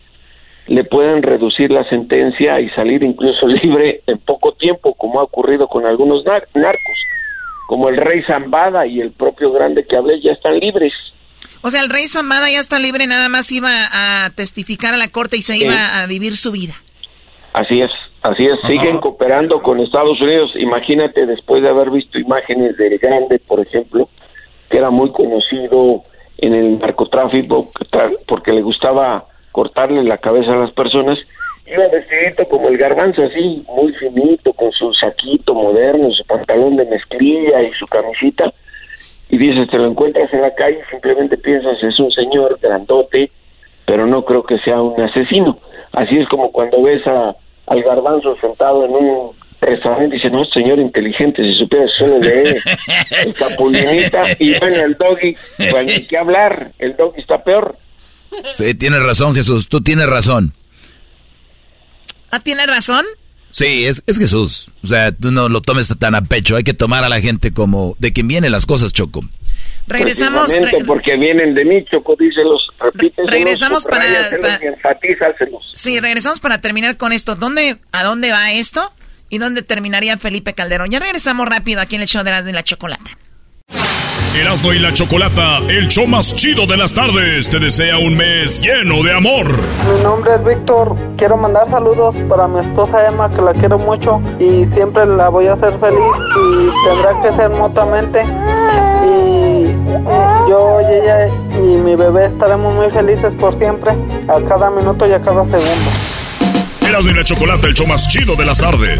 le pueden reducir la sentencia y salir incluso libre en poco tiempo, como ha ocurrido con algunos narcos, como el rey Zambada y el propio grande que hablé, ya están libres. O sea, el rey Zambada ya está libre, nada más iba a testificar a la corte y se iba a vivir su vida. Así es, así es, siguen cooperando con Estados Unidos. Imagínate, después de haber visto imágenes del grande, por ejemplo, que era muy conocido en el narcotráfico porque le gustaba cortarle la cabeza a las personas, iba vestidito como el garbanzo, así, muy finito, con su saquito moderno, su pantalón de mezclilla y su camisita, y dices, te lo encuentras en la calle, simplemente piensas, es un señor grandote, pero no creo que sea un asesino. Así es como cuando ves a, al garbanzo sentado en un restaurante y dice, no, señor inteligente, si supieras solo lee el capulinita y ven el doggy, pues ni qué hablar, el doggy está peor. Sí, tienes razón, Jesús, tú tienes razón. ¿Ah, tienes razón? Sí, es, es Jesús. O sea, tú no lo tomes tan a pecho. Hay que tomar a la gente como de quien vienen las cosas, Choco. Regresamos. porque vienen de mí, Choco, díselos, repíteselos. Regresamos para. sí, regresamos para terminar con esto. ¿Dónde, ¿A dónde va esto? ¿Y dónde terminaría Felipe Calderón? Ya regresamos rápido aquí en el show de Erasmo y la Chocolata. Erasmo y la Chocolata, el show más chido de las tardes, te desea un mes lleno de amor. Mi nombre es Víctor, quiero mandar saludos para mi esposa Emma, que la quiero mucho y siempre la voy a hacer feliz y tendrá que ser mutuamente. Y yo y ella y mi bebé estaremos muy felices por siempre, a cada minuto y a cada segundo. Erasmo y la Chocolata, el show más chido de las tardes.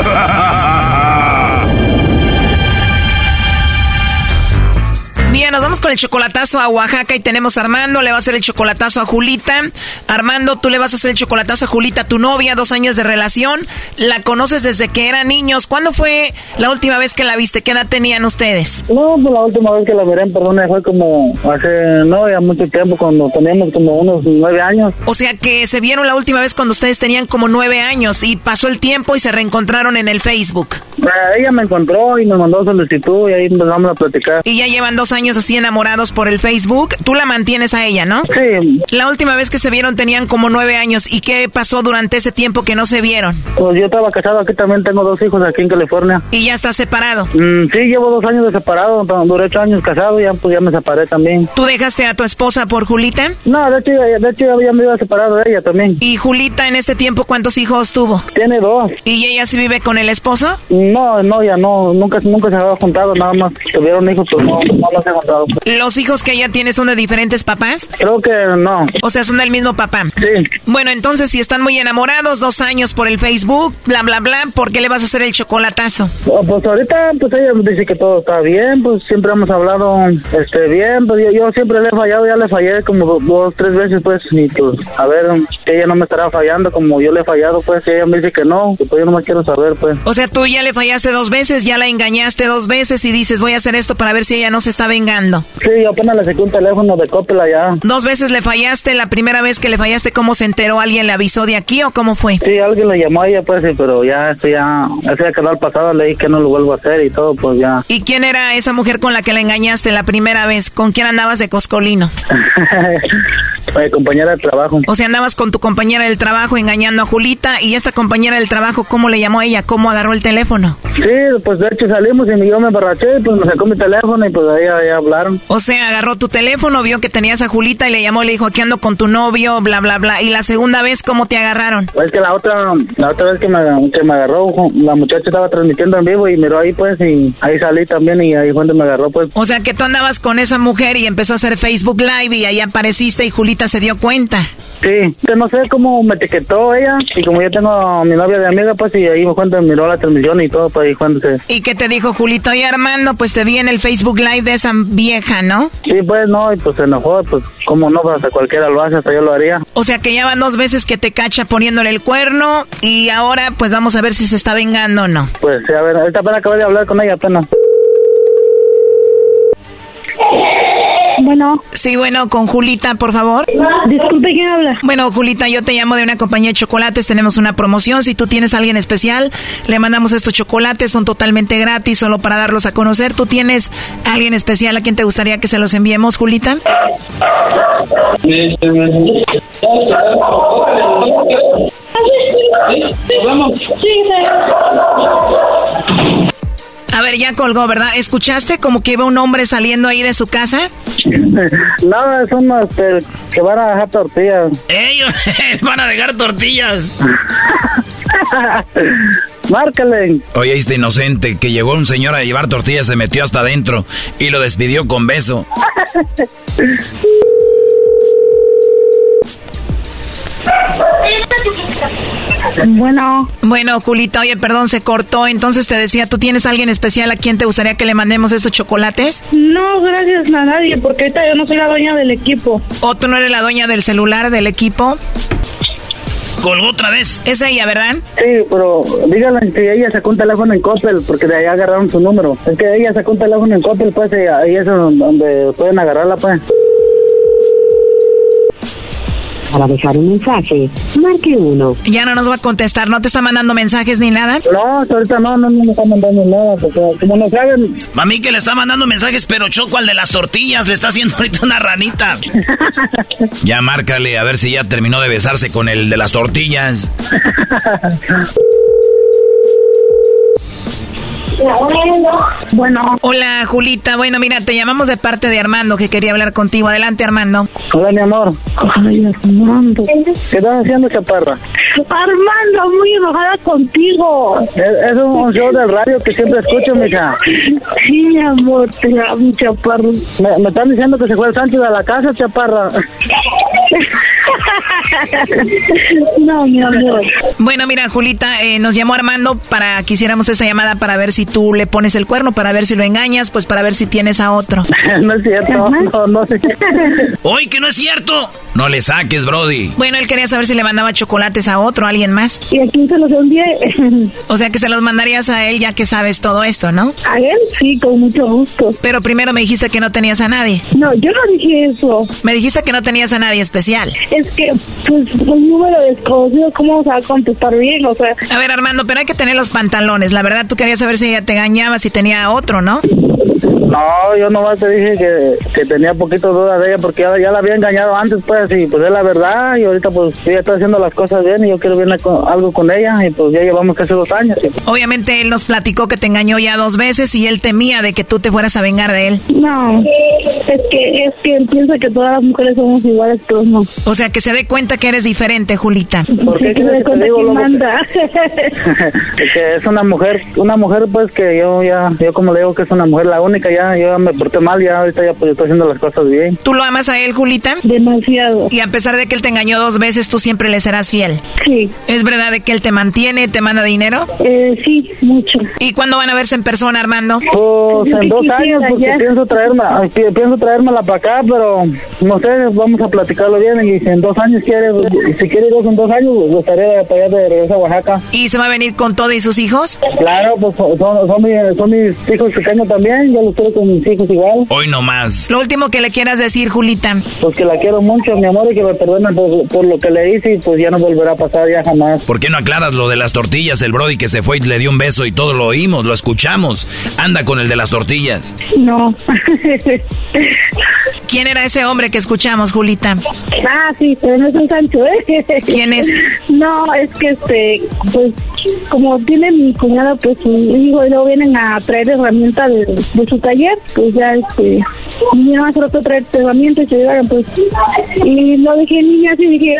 El chocolatazo a Oaxaca y tenemos a Armando, le va a hacer el chocolatazo a Julita. Armando, tú le vas a hacer el chocolatazo a Julita, tu novia, dos años de relación. La conoces desde que eran niños. ¿Cuándo fue la última vez que la viste? ¿Qué edad tenían ustedes? No, pues la última vez que la veré en persona fue como hace, no, ya mucho tiempo, cuando teníamos como unos nueve años. O sea que se vieron la última vez cuando ustedes tenían como nueve años y pasó el tiempo y se reencontraron en el Facebook. Eh, ella me encontró y me mandó solicitud y ahí empezamos a platicar. Y ya llevan dos años así enamorados por el Facebook. Tú la mantienes a ella, ¿no? Sí. La última vez que se vieron tenían como nueve años. ¿Y qué pasó durante ese tiempo que no se vieron? Pues yo estaba casado, aquí también tengo dos hijos aquí en California. ¿Y ya estás separado? Mm, sí, llevo dos años de separado, duré ocho años casado y ya, pues, ya me separé también. ¿Tú dejaste a tu esposa por Julita? No, de hecho, de hecho ya me iba separado de ella también. ¿Y Julita en este tiempo cuántos hijos tuvo? Tiene dos. ¿Y ella sí vive con el esposo? No, no, ya no, nunca, nunca se había juntado, nada más tuvieron hijos, pero no, no, se todo. ¿Los hijos que ella tiene son de diferentes papás? Creo que no. O sea, son del mismo papá. Sí. Bueno, entonces si están muy enamorados, dos años por el Facebook, bla, bla, bla, ¿por qué le vas a hacer el chocolatazo? Oh, Pues ahorita, pues ella dice que todo está bien, pues siempre hemos hablado este bien, pues yo, yo siempre le he fallado, ya le fallé como do- dos, tres veces, pues, y pues, a ver, que ella no me estará fallando como yo le he fallado, pues, y ella me dice que no, pues yo no me quiero saber, pues. O sea, tú ya le fallaste dos veces, ya la engañaste dos veces y dices, voy a hacer esto para ver si ella no se está vengando. Sí, yo apenas le saqué un teléfono de Coppel allá. Dos veces le fallaste, la primera vez que le fallaste, ¿cómo se enteró? ¿Alguien le avisó de aquí o cómo fue? Sí, alguien le llamó a ella, pues, sí, pero ya, esto ya, eso ya quedó al pasado, le dije que no lo vuelvo a hacer y todo, pues ya. ¿Y quién era esa mujer con la que la engañaste la primera vez? ¿Con quién andabas de coscolino? Mi compañera de trabajo. O sea, andabas con tu compañera del trabajo engañando a Julita y esta compañera del trabajo, ¿cómo le llamó a ella? ¿Cómo agarró el teléfono? Sí, pues de hecho salimos y yo me emborraché y pues me sacó mi teléfono y pues ahí hablaron. O sea, agarró tu teléfono, vio que tenías a Julita y le llamó le dijo, aquí ando con tu novio, bla, bla, bla. Y la segunda vez, ¿cómo te agarraron? Es que la otra, la otra vez que me, que me agarró, la muchacha estaba transmitiendo en vivo y miró ahí pues y ahí salí también y ahí fue donde me agarró pues. O sea, que tú andabas con esa mujer y empezó a hacer Facebook Live y ahí apareciste y Julita se dio cuenta. Sí, que no sé cómo me etiquetó ella y como yo tengo a mi novia de amiga pues y ahí fue cuando miró la transmisión y todo pues ahí cuando se... ¿Y qué te dijo Julito? Oye, Armando, pues te vi en el Facebook Live de esa vieja, ¿no? Sí, pues no, y pues se enojó, pues cómo no, pues hasta cualquiera lo hace, hasta yo lo haría. O sea, que ya van dos veces que te cacha poniéndole el cuerno y ahora pues vamos a ver si se está vengando o no. Pues sí, a ver, ahorita apenas acabé de hablar con ella apenas. Bueno. Sí, bueno, con Julita, por favor. Disculpe, ¿quién habla? Bueno, Julita, yo te llamo de una compañía de chocolates. Tenemos una promoción. Si tú tienes a alguien especial, le mandamos estos chocolates. Son totalmente gratis, solo para darlos a conocer. ¿Tú tienes a alguien especial a quien te gustaría que se los enviemos, Julita? A ver, ya colgó, ¿verdad? ¿Escuchaste como que iba un hombre saliendo ahí de su casa? Nada, son este, que van a dejar tortillas. Ellos van a dejar tortillas. Márcale. Oye, este inocente que llegó un señor a llevar tortillas, se metió hasta adentro y lo despidió con beso. Bueno. Bueno, Julita, oye, perdón, se cortó. Entonces te decía, ¿tú tienes a alguien especial a quien te gustaría que le mandemos estos chocolates? No, gracias a nadie, porque ahorita yo no soy la dueña del equipo. ¿O tú no eres la dueña del celular del equipo? Colgó otra vez. Es ella, ¿verdad? Sí, pero díganle que ella sacó un teléfono en Coppel porque de ahí agarraron su número. Es que ella sacó un teléfono en Coppel, pues, y ahí es donde pueden agarrarla, pues. Para dejar un mensaje, marque uno. Ya no nos va a contestar, ¿no te está mandando mensajes ni nada? No, ahorita no, no, no me está mandando nada, porque como no saben... A mí que le está mandando mensajes, pero Choco al de las tortillas le está haciendo ahorita una ranita. Ya márcale a ver si ya terminó de besarse con el de las tortillas. Bueno. Hola, Julita. Bueno, mira, te llamamos de parte de Armando, que quería hablar contigo. Adelante, Armando. Hola, mi amor. Ay, Armando. ¿Qué estás haciendo, chaparra? Armando, muy enojada contigo. Es, es un show del radio que siempre escucho, mija. Sí, mi amor, te amo, chaparro. Me, me están diciendo que se fue el Sánchez a la casa, chaparra. no, mi amor. Bueno, mira, Julita, eh, nos llamó Armando para que hiciéramos esa llamada para ver si tú le pones el cuerno, para ver si lo engañas, pues para ver si tienes a otro. no es cierto, no, no sé. ¡Hoy que no es cierto! No le saques, Brody. Bueno, él quería saber si le mandaba chocolates a otro, a alguien más. ¿Y a quién se los envié? o sea que se los mandarías a él ya que sabes todo esto, ¿no? A él sí, con mucho gusto. Pero primero me dijiste que no tenías a nadie. No, yo no dije eso. Me dijiste que no tenías a nadie especial. Es que, pues, un número desconocido, ¿cómo se va a contestar bien? O sea... A ver, Armando, pero hay que tener los pantalones. La verdad, tú querías saber si ella te engañaba, si tenía otro, ¿no? No, yo nomás te dije que, que tenía poquito duda de ella porque ya, ya la había engañado antes, pues, y pues es la verdad, y ahorita pues ella está haciendo las cosas bien y yo quiero ver algo con ella, y pues ya llevamos casi dos años. y- Obviamente él nos platicó que te engañó ya dos veces y él temía de que tú te fueras a vengar de él. No, es que, es que él piensa que todas las mujeres somos iguales, pero no. O sea, que se dé cuenta que eres diferente, Julita? Porque que te digo, que es una mujer, una mujer pues que yo ya, yo como le digo que es una mujer la única, ya yo me porté mal, ya ahorita ya pues estoy haciendo las cosas bien. ¿Tú lo amas a él, Julita? Demasiado. Y a pesar de que él te engañó dos veces, tú siempre le serás fiel. Sí. ¿Es verdad de que él te mantiene, te manda dinero? Eh, sí, mucho. ¿Y cuándo van a verse en persona, Armando? Pues en dos años, porque pienso traerme, pienso traérmela para acá, pero no sé, vamos a platicarlo bien y si en dos años quiere, si quiere ir en dos años, gustaría para allá de regreso a Oaxaca. ¿Y se va a venir con todo y sus hijos? Claro, pues son, son, mis, son mis hijos pequeños también, yo los quiero con mis hijos igual. Hoy no más. Lo último que le quieras decir, Julita. Pues que la quiero mucho, mi amor, y que me perdone por, por lo que le hice y pues ya no volverá a pasar ya jamás. ¿Por qué no aclaras lo de las tortillas? El Brody que se fue y le dio un beso y todo lo oímos, lo escuchamos. Anda con el de las tortillas. No. ¿Quién era ese hombre que escuchamos, Julita? Ah, sí, pero no es un Sancho, ¿eh? ¿Quién es? No, es que este, pues, como tiene mi cuñada, pues, su hijo y luego vienen a traer herramientas de, su taller, pues ya, este, mi mamá se lo traer herramientas y se llevaron, pues, y lo dejé niña así, dije,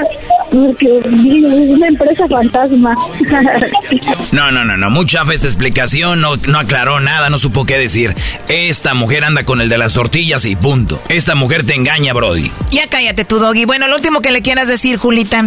porque es una empresa fantasma. no, no, no, no, mucha fe esta explicación, no, no aclaró nada, no supo qué decir. Esta mujer anda con el de las tortillas y punto. Esta mujer te engaña, Brody. Ya cállate tu doggy. Bueno, lo último que le quieras decir, Julita.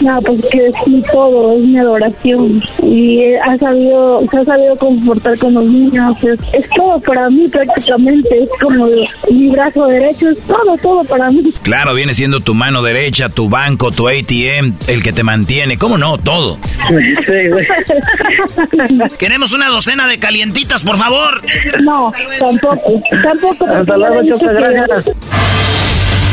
No, pues que es mi todo, es mi adoración. Y ha sabido, se ha sabido comportar con los niños. Es, todo para mí prácticamente. Es como mi brazo derecho, es todo, todo para mí. Claro, viene siendo tu mano derecha, tu banco, tu ATM, el que te mantiene. ¿Cómo no? Todo. Queremos una docena de calientitas, por favor. No, tampoco. Tampoco. Hasta luego, muchas gracias.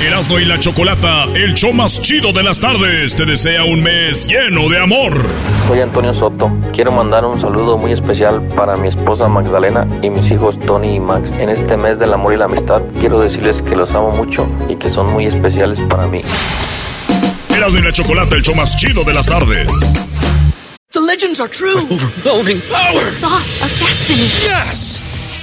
Erasmo y la Chocolata, el show más chido de las tardes, te desea un mes lleno de amor. Soy Antonio Soto. Quiero mandar un saludo muy especial para mi esposa Magdalena y mis hijos Tony y Max. En este mes del amor y la amistad, quiero decirles que los amo mucho y que son muy especiales para mí. Erasmo y la Chocolata, el show más chido de las tardes. The legends are true. overwhelming power. sauce of destiny. Yes.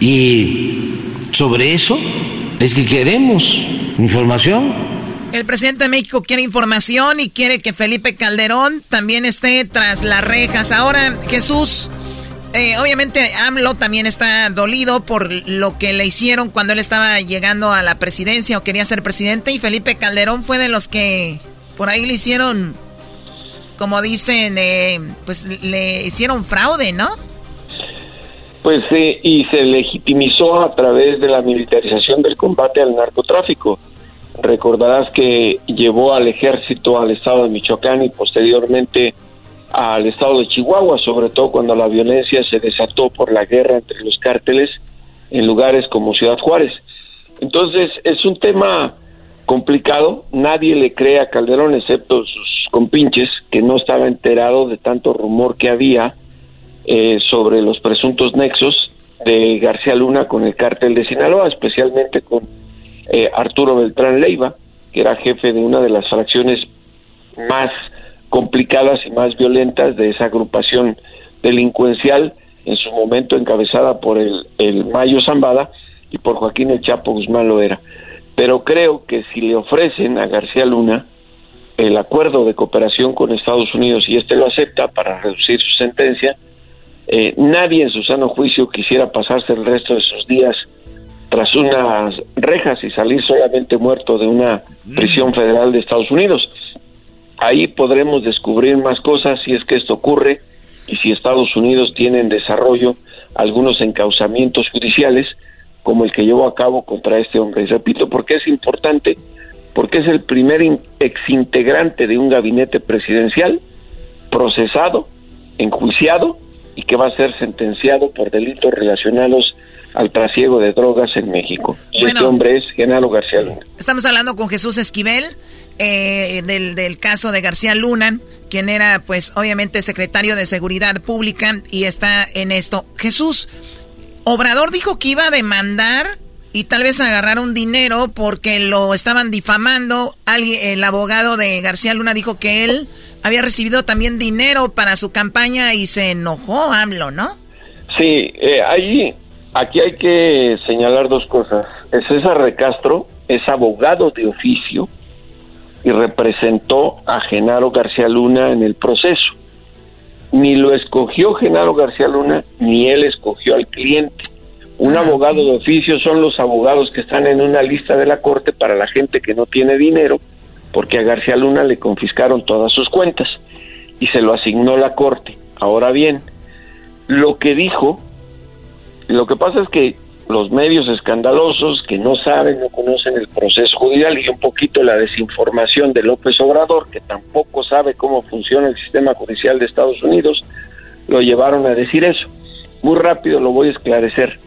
Y sobre eso es que queremos información. El presidente de México quiere información y quiere que Felipe Calderón también esté tras las rejas. Ahora, Jesús, eh, obviamente AMLO también está dolido por lo que le hicieron cuando él estaba llegando a la presidencia o quería ser presidente y Felipe Calderón fue de los que por ahí le hicieron, como dicen, eh, pues le hicieron fraude, ¿no? Pues sí, y se legitimizó a través de la militarización del combate al narcotráfico. Recordarás que llevó al ejército al estado de Michoacán y posteriormente al estado de Chihuahua, sobre todo cuando la violencia se desató por la guerra entre los cárteles en lugares como Ciudad Juárez. Entonces es un tema complicado, nadie le cree a Calderón excepto sus compinches, que no estaba enterado de tanto rumor que había eh, sobre los presuntos nexos de García Luna con el cártel de Sinaloa, especialmente con eh, Arturo Beltrán Leiva, que era jefe de una de las fracciones más complicadas y más violentas de esa agrupación delincuencial, en su momento encabezada por el, el Mayo Zambada y por Joaquín El Chapo Guzmán Loera. Pero creo que si le ofrecen a García Luna el acuerdo de cooperación con Estados Unidos y este lo acepta para reducir su sentencia, eh, nadie en su sano juicio quisiera pasarse el resto de sus días tras unas rejas y salir solamente muerto de una prisión federal de Estados Unidos. Ahí podremos descubrir más cosas si es que esto ocurre y si Estados Unidos tiene en desarrollo algunos encauzamientos judiciales como el que llevó a cabo contra este hombre. Y repito, porque es importante, porque es el primer in- exintegrante de un gabinete presidencial procesado, enjuiciado y que va a ser sentenciado por delitos relacionados al trasiego de drogas en México. Este hombre es Genaro García Luna. Estamos hablando con Jesús Esquivel eh, del, del caso de García Luna, quien era pues obviamente secretario de Seguridad Pública y está en esto. Jesús, Obrador dijo que iba a demandar y tal vez agarrar un dinero porque lo estaban difamando. Alguien, el abogado de García Luna dijo que él había recibido también dinero para su campaña y se enojó, AMLO, ¿no? Sí, eh, ahí, aquí hay que señalar dos cosas. César de Castro es abogado de oficio y representó a Genaro García Luna en el proceso. Ni lo escogió Genaro García Luna, ni él escogió al cliente. Un abogado de oficio son los abogados que están en una lista de la corte para la gente que no tiene dinero, porque a García Luna le confiscaron todas sus cuentas y se lo asignó la corte. Ahora bien, lo que dijo, lo que pasa es que los medios escandalosos que no saben, no conocen el proceso judicial y un poquito la desinformación de López Obrador, que tampoco sabe cómo funciona el sistema judicial de Estados Unidos, lo llevaron a decir eso. Muy rápido lo voy a esclarecer.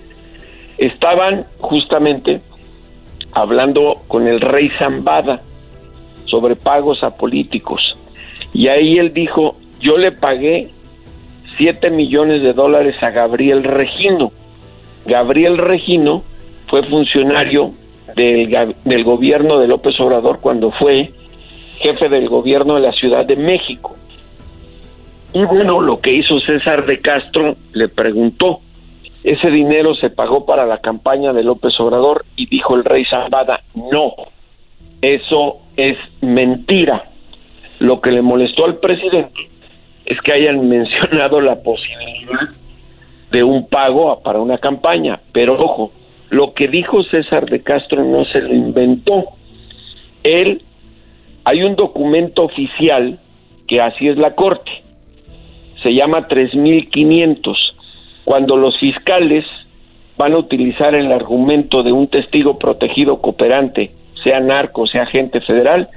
Estaban justamente hablando con el rey Zambada sobre pagos a políticos. Y ahí él dijo, yo le pagué 7 millones de dólares a Gabriel Regino. Gabriel Regino fue funcionario del, del gobierno de López Obrador cuando fue jefe del gobierno de la Ciudad de México. Y bueno, lo que hizo César de Castro, le preguntó, ese dinero se pagó para la campaña de López Obrador y dijo el rey Zambada, no, eso es mentira. Lo que le molestó al presidente es que hayan mencionado la posibilidad de un pago para una campaña, pero ojo, lo que dijo César de Castro no se lo inventó. Él, hay un documento oficial que así es la corte, se llama 3500. Cuando los fiscales van a utilizar el argumento de un testigo protegido cooperante, sea narco, sea agente federal,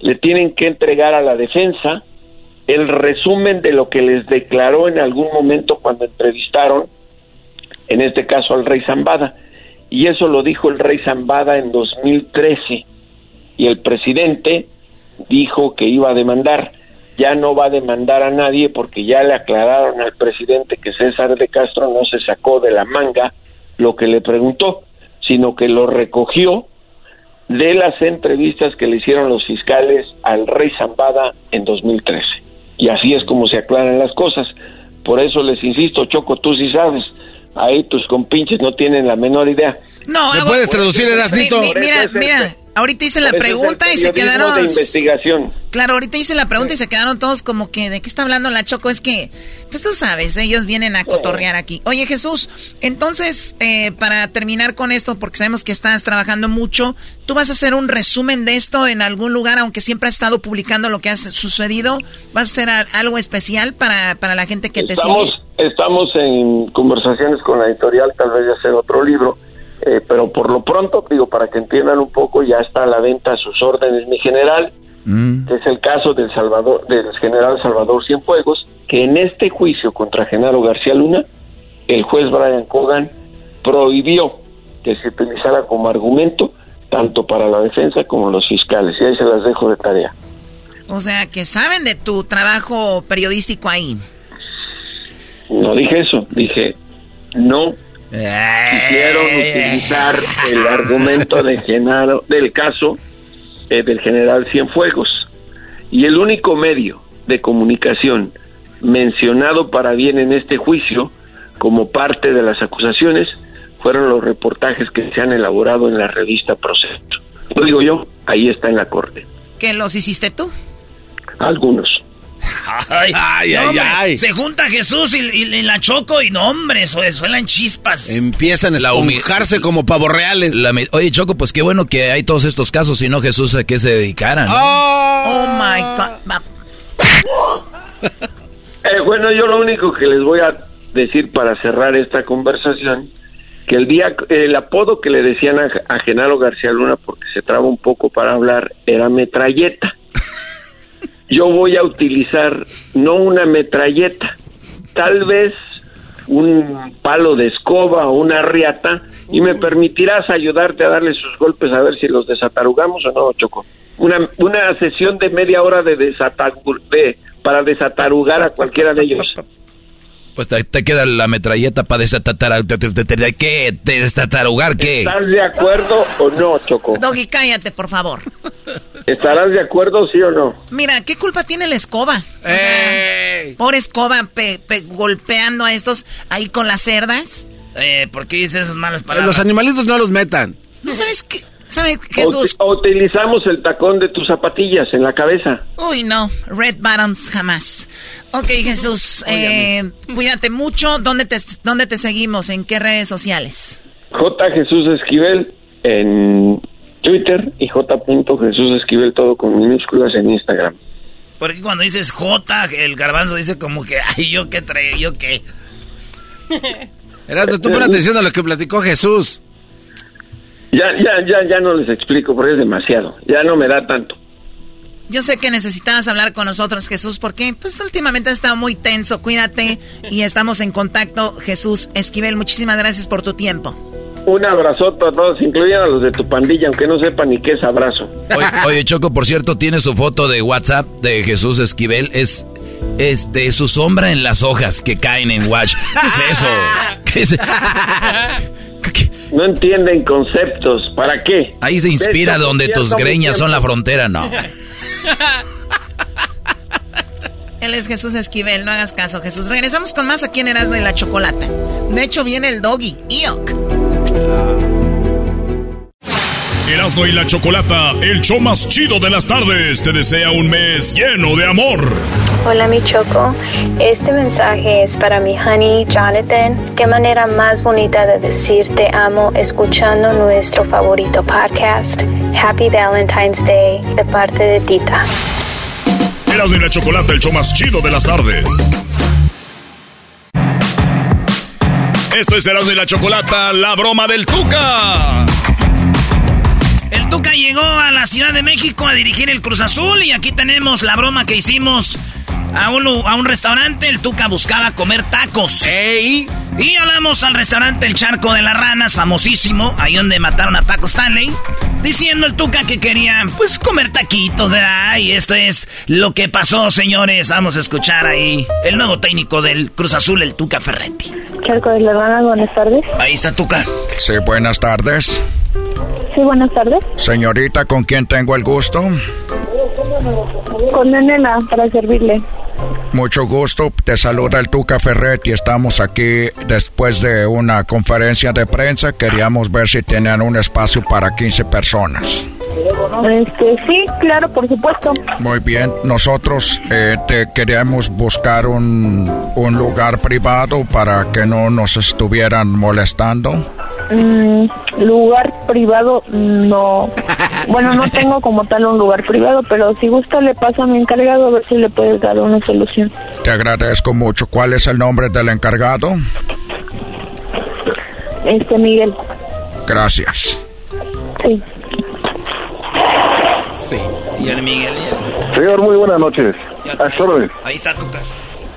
le tienen que entregar a la defensa el resumen de lo que les declaró en algún momento cuando entrevistaron, en este caso al rey Zambada. Y eso lo dijo el rey Zambada en 2013. Y el presidente dijo que iba a demandar. Ya no va a demandar a nadie porque ya le aclararon al presidente que César de Castro no se sacó de la manga lo que le preguntó, sino que lo recogió de las entrevistas que le hicieron los fiscales al rey Zambada en 2013. Y así es como se aclaran las cosas. Por eso les insisto, Choco, tú sí sabes. Ahí tus compinches no tienen la menor idea. No, ¿Me hago- puedes traducir, Erasnito? Mi- mi- Mira, mira, el- ahorita hice la pregunta y se quedaron... de investigación. Claro, ahorita hice la pregunta y se quedaron todos como que, ¿de qué está hablando la Choco? Es que, pues tú sabes, ellos vienen a cotorrear aquí. Oye, Jesús, entonces, eh, para terminar con esto, porque sabemos que estás trabajando mucho, ¿tú vas a hacer un resumen de esto en algún lugar, aunque siempre has estado publicando lo que ha sucedido? ¿Vas a hacer algo especial para, para la gente que te sigue? Estamos, estamos en conversaciones con la editorial, tal vez de hacer otro libro, eh, pero por lo pronto, digo, para que entiendan un poco, ya está a la venta a sus órdenes mi general, que es el caso del Salvador, del general Salvador Cienfuegos, que en este juicio contra Genaro García Luna, el juez Brian Cogan prohibió que se utilizara como argumento tanto para la defensa como los fiscales. Y ahí se las dejo de tarea. O sea, que saben de tu trabajo periodístico ahí. No dije eso, dije no quisieron utilizar el argumento de Genaro, del caso eh, del general Cienfuegos. Y el único medio de comunicación mencionado para bien en este juicio como parte de las acusaciones fueron los reportajes que se han elaborado en la revista Proceso. Lo digo yo, ahí está en la corte. ¿Que los hiciste tú? Algunos. Ay, Ay, no, ay, hombre, ay. Se junta Jesús y, y- y la Choco y no, hombre, su- suenan chispas. Empiezan a esponjarse como pavos reales. La Oye, Choco, pues qué bueno que hay todos estos casos, si no Jesús a qué se dedicara, ¿no? Oh my God. Eh, bueno, yo lo único que les voy a decir para cerrar esta conversación, que el día, el apodo que le decían a, a Genaro García Luna, porque se traba un poco para hablar, era metralleta. Yo voy a utilizar no una metralleta, tal vez un palo de escoba o una riata y me permitirás ayudarte a darle sus golpes a ver si los desatarugamos o no, Choco. Una, una sesión de media hora de, desatagu- de para desatarugar a cualquiera de ellos. Pues te, te queda la metralleta para desatatar. ¿Qué? ¿Te ¿Desatarugar qué? ¿Estás de acuerdo o no, Choco? Doggy, cállate, por favor. ¿Estarás de acuerdo, sí o no? Mira, ¿qué culpa tiene la escoba? Por escoba pe- pe- golpeando a estos ahí con las cerdas. Eh, ¿Por qué dices esas malas palabras? Los animalitos no los metan. ¿No sabes qué? ¿Sabes, Jesús? o utilizamos el tacón de tus zapatillas en la cabeza. Uy, no. Red bottoms jamás. Ok, Jesús, eh, cuídate mucho. ¿Dónde te, ¿Dónde te seguimos? ¿En qué redes sociales? J. Jesús Esquivel en Twitter y J. Jesús Esquivel todo con minúsculas en Instagram. Porque cuando dices J, el garbanzo dice como que, ay, yo qué trae, yo qué. Erasmo, tú pon atención a lo que platicó Jesús. Ya, ya, ya, ya no les explico porque es demasiado. Ya no me da tanto. Yo sé que necesitabas hablar con nosotros, Jesús, porque pues últimamente has estado muy tenso. Cuídate y estamos en contacto, Jesús Esquivel. Muchísimas gracias por tu tiempo. Un abrazote a todos, incluyendo a los de tu pandilla, aunque no sepan ni qué es abrazo. Oye, oye, Choco, por cierto, tiene su foto de WhatsApp de Jesús Esquivel. Es este su sombra en las hojas que caen en Watch. ¿Qué es eso? ¿Qué es- No entienden conceptos. ¿Para qué? Ahí se inspira donde tus greñas son la frontera, no. Él es Jesús Esquivel, no hagas caso, Jesús. Regresamos con más aquí en Erasmo y la Chocolata. De hecho, viene el doggy. Iok. Erasmo y la Chocolata, el show más chido de las tardes, te desea un mes lleno de amor. Hola mi Choco, este mensaje es para mi honey Jonathan. Qué manera más bonita de decir te amo escuchando nuestro favorito podcast. Happy Valentine's Day de parte de Tita. Erasmo y la Chocolata, el show más chido de las tardes. Esto es Erasmo y la Chocolata, la broma del Tuca. El Tuca llegó a la Ciudad de México a dirigir el Cruz Azul y aquí tenemos la broma que hicimos a un, a un restaurante. El Tuca buscaba comer tacos. Y hablamos al restaurante El Charco de las Ranas, famosísimo, ahí donde mataron a Paco Stanley, diciendo el Tuca que quería, pues, comer taquitos, ¿verdad? Y esto es lo que pasó, señores. Vamos a escuchar ahí el nuevo técnico del Cruz Azul, el Tuca Ferretti. Charco de la Rana, buenas tardes. Ahí está Tuca. Sí, buenas tardes. Sí, buenas tardes. Señorita, ¿con quién tengo el gusto? Con Nenela, para servirle. Mucho gusto, te saluda el Tuca Ferretti. Estamos aquí después de una conferencia de prensa. Queríamos ver si tenían un espacio para 15 personas. Este, sí, claro, por supuesto. Muy bien, nosotros eh, te queríamos buscar un, un lugar privado para que no nos estuvieran molestando. Mm, lugar privado, no. Bueno, no tengo como tal un lugar privado, pero si gusta le paso a mi encargado a ver si le puedes dar una solución. Te agradezco mucho. ¿Cuál es el nombre del encargado? Este, Miguel. Gracias. Sí. Sí. Y el Miguel. Señor, muy buenas noches. A sus órdenes. Ahí está Tuca.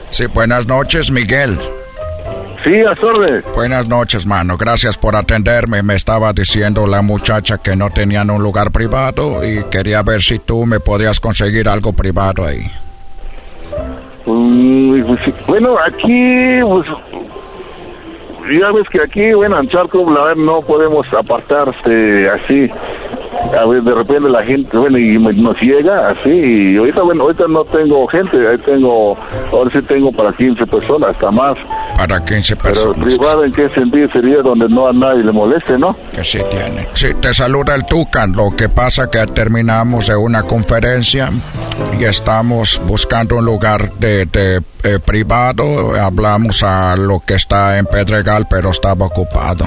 Sí, buenas noches, Miguel. Sí, a. Buenas noches, mano. Gracias por atenderme. Me estaba diciendo la muchacha que no tenían un lugar privado y quería ver si tú me podías conseguir algo privado ahí. Mm, pues, bueno, aquí, pues, ya ves que aquí, bueno, en Charco, la verdad, no podemos apartarse así. A ver, de repente la gente, bueno, y me- nos llega así. Y ahorita, bueno, ahorita no tengo gente, ahí tengo, ahora sí tengo para 15 personas, hasta más. Para 15 Pero personas. privado, ¿en qué sentido sería donde no a nadie le moleste, no? Que sí tiene. Sí, te saluda el Tucan. Lo que pasa que terminamos de una conferencia y estamos buscando un lugar de, de, eh, privado. Hablamos a lo que está en Pedregal, pero estaba ocupado.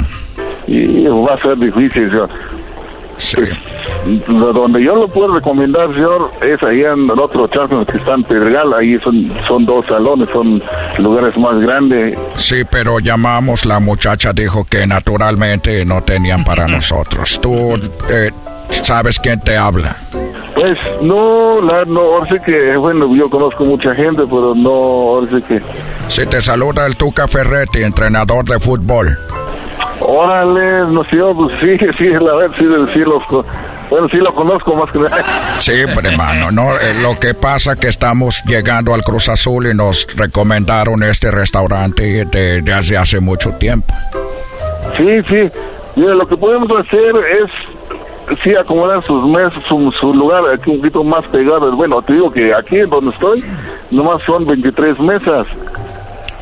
Y va a ser difícil, yo. Sí. donde yo lo puedo recomendar, señor, es ahí en el otro charco que está en Pedregal. Ahí son, son dos salones, son lugares más grandes. Sí, pero llamamos, la muchacha dijo que naturalmente no tenían para nosotros. ¿Tú eh, sabes quién te habla? Pues no, la, no, ahora sí que, bueno, yo conozco mucha gente, pero no, ahora sí que... Si te saluda el Tuca Ferretti, entrenador de fútbol. Órale, no sé, pues sí, sí, la verdad, sí, sí los, bueno, sí lo conozco más que nada. Sí, pero hermano, no, eh, lo que pasa que estamos llegando al Cruz Azul y nos recomendaron este restaurante de, de hace, hace mucho tiempo. Sí, sí, mira, lo que podemos hacer es sí acomodar sus mesas, su, su, lugar aquí un poquito más pegado. Bueno, te digo que aquí donde estoy, nomás son 23 mesas.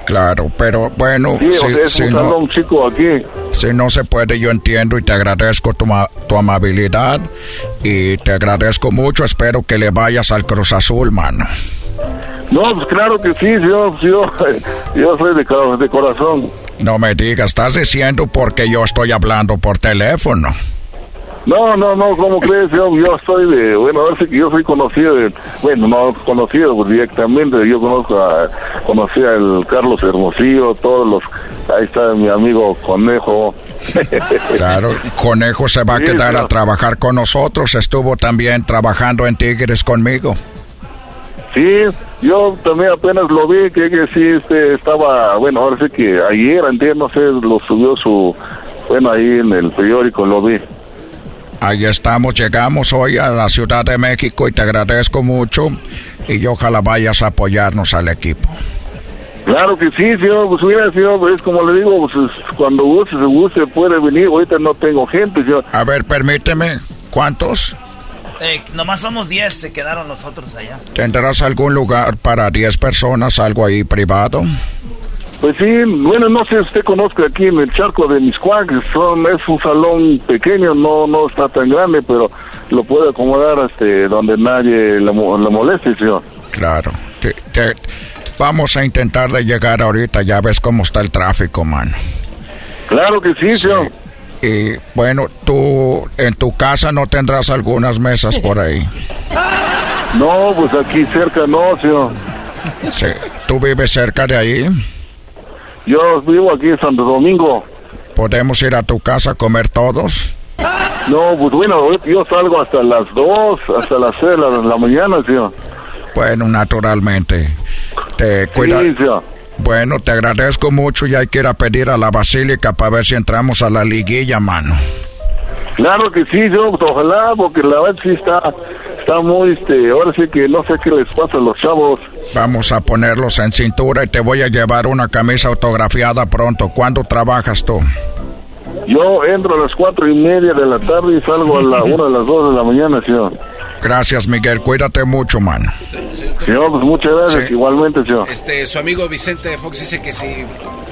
Claro, pero bueno, sí, si, no, un chico aquí. Si no se puede, yo entiendo y te agradezco tu, tu, amabilidad y te agradezco mucho. Espero que le vayas al Cruz Azul, mano. No, pues claro que sí, yo, yo, yo soy de, de corazón. No me digas, estás diciendo porque yo estoy hablando por teléfono. No, no, no, ¿cómo crees? Yo, yo soy de, bueno, a que yo soy conocido, de, bueno, no conocido pues, directamente, yo conozco a, conocí al Carlos Hermosillo, todos los, ahí está mi amigo Conejo. Claro, Conejo se va a quedar a trabajar con nosotros, estuvo también trabajando en Tigres conmigo. Sí, yo también apenas lo vi, que, que sí, este, estaba, bueno, ahora sí que ayer, entiendo, no sé, lo subió su, bueno, ahí en el periódico lo vi. Ahí estamos, llegamos hoy a la Ciudad de México y te agradezco mucho y ojalá vayas a apoyarnos al equipo. Claro que sí, señor, pues mira, señor, pues como le digo, pues cuando guste, se guste, puede venir, ahorita no tengo gente, señor. A ver, permíteme, ¿cuántos? Eh, nomás somos 10, se quedaron nosotros allá. ¿Tendrás algún lugar para 10 personas, algo ahí privado? Pues sí, bueno, no sé si usted conozca aquí en el charco de Miscuac, son, es un salón pequeño, no no está tan grande, pero lo puede acomodar este, donde nadie le, moleste, señor. Claro. vamos a intentar de llegar ahorita, ya ves cómo está el tráfico, mano. Claro que sí, señor. Y bueno, tú en tu casa no tendrás algunas mesas por ahí. No, pues aquí cerca no, señor. Sí. ¿Tú vives cerca de ahí? Yo vivo aquí en Santo Domingo. ¿Podemos ir a tu casa a comer todos? No, pues bueno, yo salgo hasta las 2, hasta las 6 de la, mañana, señor. Bueno, naturalmente. Te cuida. Sí, Bueno, te agradezco mucho y hay que ir a pedir a la basílica para ver si entramos a la liguilla, mano. Claro que sí, yo, ojalá, porque la verdad sí está, está muy, este, ahora sí que no sé qué les pasa a los chavos. Vamos a ponerlos en cintura y te voy a llevar una camisa autografiada pronto. ¿Cuándo trabajas tú? Yo entro a las cuatro y media de la tarde y salgo a la una de las dos de la mañana, señor. Gracias, Miguel. Cuídate mucho, man. Señor, pues muchas gracias. Igualmente, señor. Este, su amigo Vicente Fox dice que si...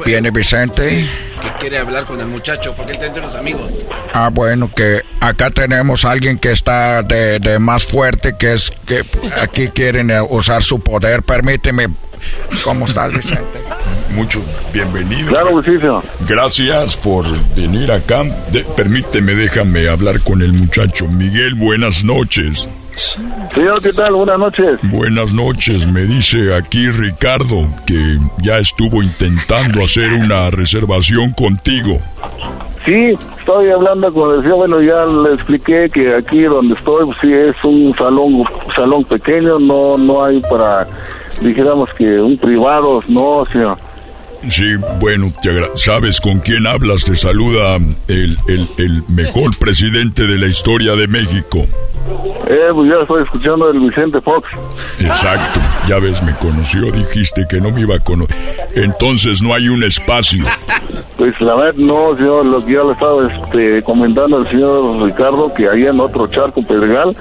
¿Viene Vicente? que quiere hablar con el muchacho, porque él está entre los amigos. Ah, bueno, que acá tenemos a alguien que está de, de más fuerte, que es que aquí quieren usar su poder. Permíteme. ¿Cómo estás, Vicente? Mucho bienvenido. Claro sí, señor. Gracias por venir acá. permíteme, déjame hablar con el muchacho. Miguel, buenas noches. Señor, ¿qué tal? Buenas noches. Buenas noches. Me dice aquí Ricardo que ya estuvo intentando hacer una reservación contigo. Sí, estoy hablando con el señor. Bueno, ya le expliqué que aquí donde estoy, pues, sí es un salón, salón pequeño, no, no hay para, dijéramos que un privado, no, señor. Sí, bueno, ¿sabes con quién hablas? Te saluda el, el, el mejor presidente de la historia de México. Eh, pues ya estoy escuchando el Vicente Fox. Exacto, ya ves, me conoció, dijiste que no me iba a conocer. Entonces no hay un espacio. Pues la verdad, no, señor, lo que ya le estaba este, comentando al señor Ricardo, que ahí en otro charco Pedregal,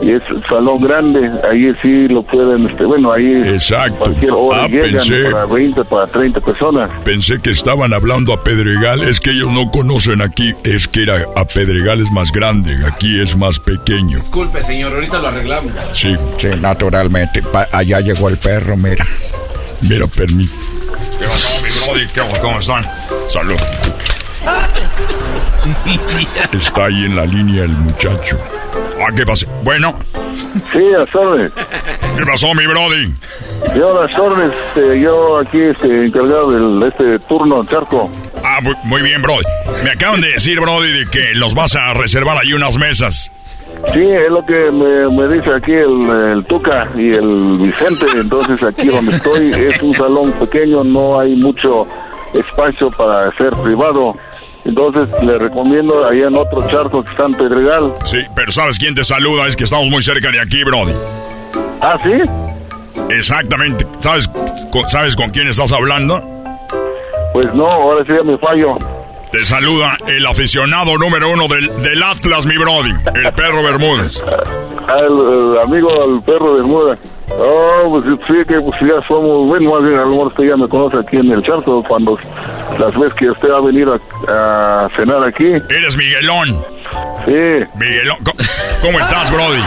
y es salón grande, ahí sí lo pueden, este, bueno, ahí Exacto. cualquier hora ah, pensé, para 20, para 30 personas. Pensé que estaban hablando a Pedregal, es que ellos no conocen aquí, es que era a Pedregal es más grande, aquí es más pequeño. Disculpe, señor, ahorita lo arreglamos. Sí. Sí, naturalmente. allá llegó el perro, mira. Mira, permíteme. ¿Qué pasó, mi brody? ¿Cómo están? Salud. Está ahí en la línea el muchacho. Ah, ¿qué pasa? Bueno. Sí, a órdenes. ¿Qué pasó, mi brody? Yo, las órdenes, este, yo aquí este, encargado del este turno charco. Ah, muy, muy bien, brody. Me acaban de decir, brody, de que los vas a reservar ahí unas mesas. Sí, es lo que me, me dice aquí el, el Tuca y el Vicente. Entonces, aquí donde estoy es un salón pequeño, no hay mucho espacio para ser privado. Entonces, le recomiendo allá en otro charco que está en Pedregal. Sí, pero ¿sabes quién te saluda? Es que estamos muy cerca de aquí, brody. ¿Ah, sí? Exactamente. ¿Sabes con, ¿sabes con quién estás hablando? Pues no, ahora sí ya me fallo. Te saluda el aficionado número uno del, del Atlas, mi brody, el perro Bermúdez. Al, el amigo del perro Bermuda. Oh, pues sí, que pues ya somos, bueno, más bien a lo mejor usted ya me conoce aquí en el charco, cuando las veces que usted va a venir a, a cenar aquí. Eres Miguelón. Sí. Miguelón, ¿cómo, cómo estás, brody?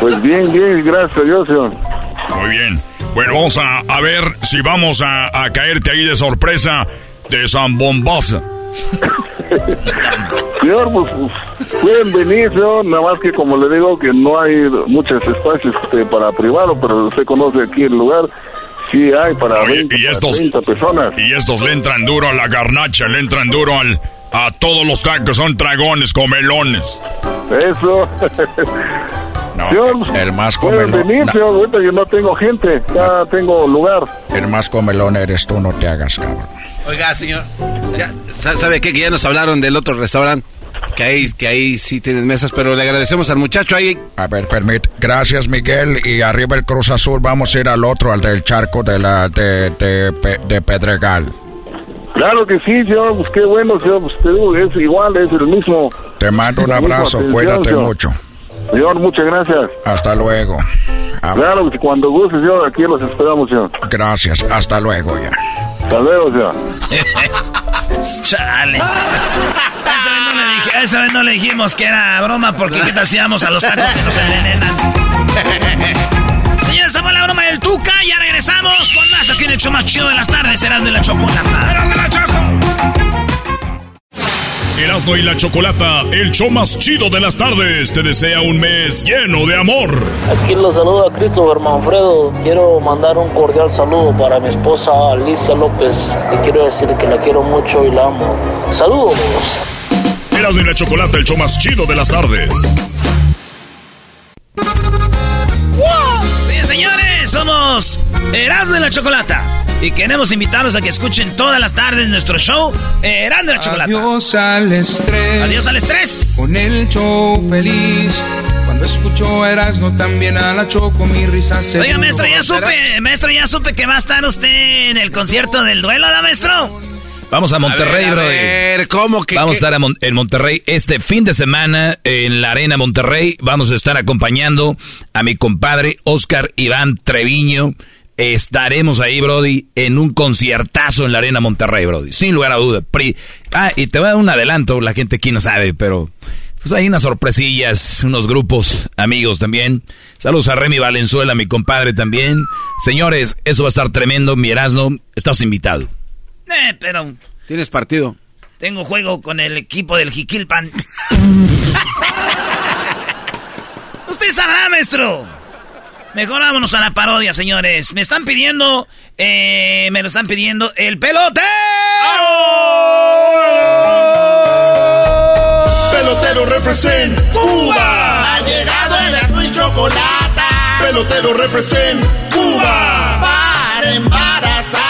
Pues bien, bien, gracias a Dios, señor. Muy bien. Bueno, vamos a, a ver si vamos a, a caerte ahí de sorpresa de San Bombaza. Señor, pues, pues, pueden venir, señor, nada más que como le digo que no hay muchos espacios este, para privado, pero usted conoce aquí el lugar, sí hay para, Oye, 20, y para estos- 30 personas. Y estos le entran duro a la garnacha, le entran duro al, a todos los tacos, son dragones, comelones. Eso. señor, pues, el más comelón. venir, na- señor, ahorita yo no tengo gente, ya tengo lugar. El más comelón eres tú, no te hagas, cabrón. Oiga, señor, ya, sa- ¿sabe qué? Que ya nos hablaron del otro restaurante, que ahí, que ahí sí tienen mesas, pero le agradecemos al muchacho ahí. A ver, permite. Gracias, Miguel. Y arriba el Cruz Azul, vamos a ir al otro, al del charco de la de, de, de Pedregal. Claro que sí, señor, pues qué bueno, señor, pues te digo, es igual, es el mismo. Te mando un abrazo, cuídate señor. mucho. Señor, muchas gracias. Hasta luego. Ah, Claro, cuando guste, señor, aquí los esperamos, señor. Gracias, hasta luego ya. Hasta luego, señor. Chale. Esa vez, no le dije- esa vez no le dijimos que era broma porque qué tal si íbamos a los tacos que nos envenenan. Señores, esa fue la broma del Tuca. Ya regresamos con más aquí en el show más chido de las tardes. Serán de la chocolata. De la choco. Erasmo y la Chocolata, el show más chido de las tardes, te desea un mes lleno de amor. Aquí los saluda Christopher Manfredo. Quiero mandar un cordial saludo para mi esposa Alicia López. Y quiero decir que la quiero mucho y la amo. Saludos. Erasmo y la Chocolata, el show más chido de las tardes. Sí, señores, somos Erasmo de la Chocolata. Y queremos invitarlos a que escuchen todas las tardes nuestro show Erasmo de la Chocolata. Adiós al estrés. Adiós al estrés. Con el show feliz. Cuando escucho Erasmo también a la Choco, mi risa se. Oiga, maestro, ya supe, maestro, ya supe que va a estar usted en el concierto del duelo, ¿da, maestro? Vamos a Monterrey, A ver, a ver, ¿cómo que Vamos qué? a estar a Mon- en Monterrey este fin de semana en la Arena Monterrey. Vamos a estar acompañando a mi compadre Oscar Iván Treviño. Estaremos ahí, Brody, en un conciertazo en la Arena Monterrey, Brody. Sin lugar a duda. Pri- ah, y te voy a dar un adelanto, la gente aquí no sabe, pero pues hay unas sorpresillas, unos grupos amigos también. Saludos a Remy Valenzuela, mi compadre también. Señores, eso va a estar tremendo. Mi estás invitado. Eh, pero Tienes partido. tengo juego con el equipo del Jiquilpan. Usted sabrá, maestro. Mejor vámonos a la parodia, señores. Me están pidiendo, eh, me lo están pidiendo el pelote. Pelotero represent Cuba. Ha llegado el azul y chocolate. Pelotero represent Cuba. Para embarazar.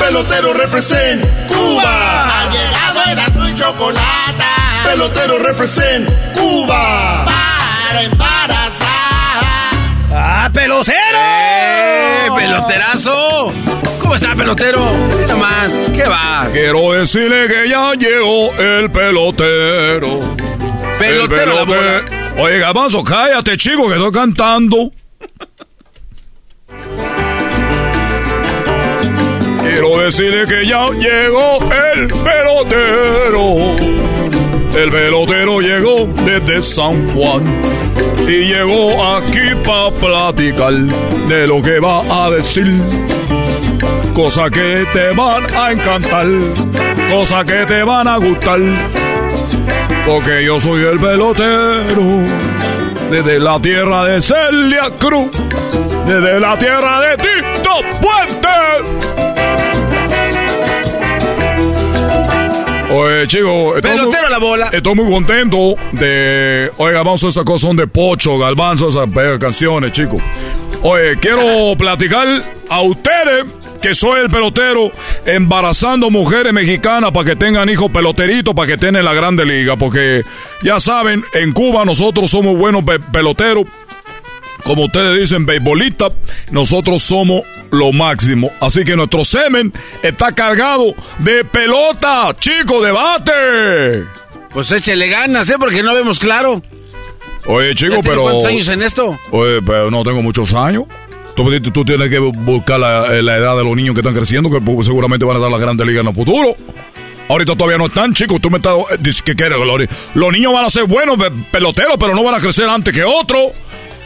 Pelotero represent Cuba. Ha llegado el azul y chocolate. Pelotero represent Cuba. Para embarazar. ¡Ah, pelotero! ¡Eh, peloterazo! ¿Cómo está, pelotero? Mira más, ¿qué va? Quiero decirle que ya llegó el pelotero. Pelotero, la bola. Oiga, Manso, cállate, chico, que estoy cantando. Quiero decirle que ya llegó el pelotero. El pelotero llegó desde San Juan y llegó aquí para platicar de lo que va a decir. cosas que te van a encantar, cosas que te van a gustar. Porque yo soy el pelotero, desde la tierra de Celia Cruz, desde la tierra de Tito Puente. Oye, chico, estoy Pelotero muy- la bola. Estoy muy contento de. Oiga, vamos a esas cosas son de Pocho, Galvanzo, esas canciones, chicos. Oye, quiero platicar a ustedes que soy el pelotero embarazando mujeres mexicanas para que tengan hijos peloteritos para que estén en la grande liga. Porque ya saben, en Cuba nosotros somos buenos pe- peloteros. Como ustedes dicen, beisbolistas, nosotros somos lo máximo. Así que nuestro semen está cargado de pelota. Chico, debate. Pues échele ganas, ¿eh? Porque no vemos claro. Oye, ¿Ya chico, tiene pero... ¿Cuántos años en esto? Oye, pero no tengo muchos años. Tú, tú- tú tienes que buscar la, eh, la edad de los niños que están creciendo, que pues, seguramente van a dar la grande liga en el futuro. Ahorita todavía no están, chicos. Tú me estás... eh, dices que quieres, los, los niños van a ser buenos pe- peloteros, pero no van a crecer antes que otros.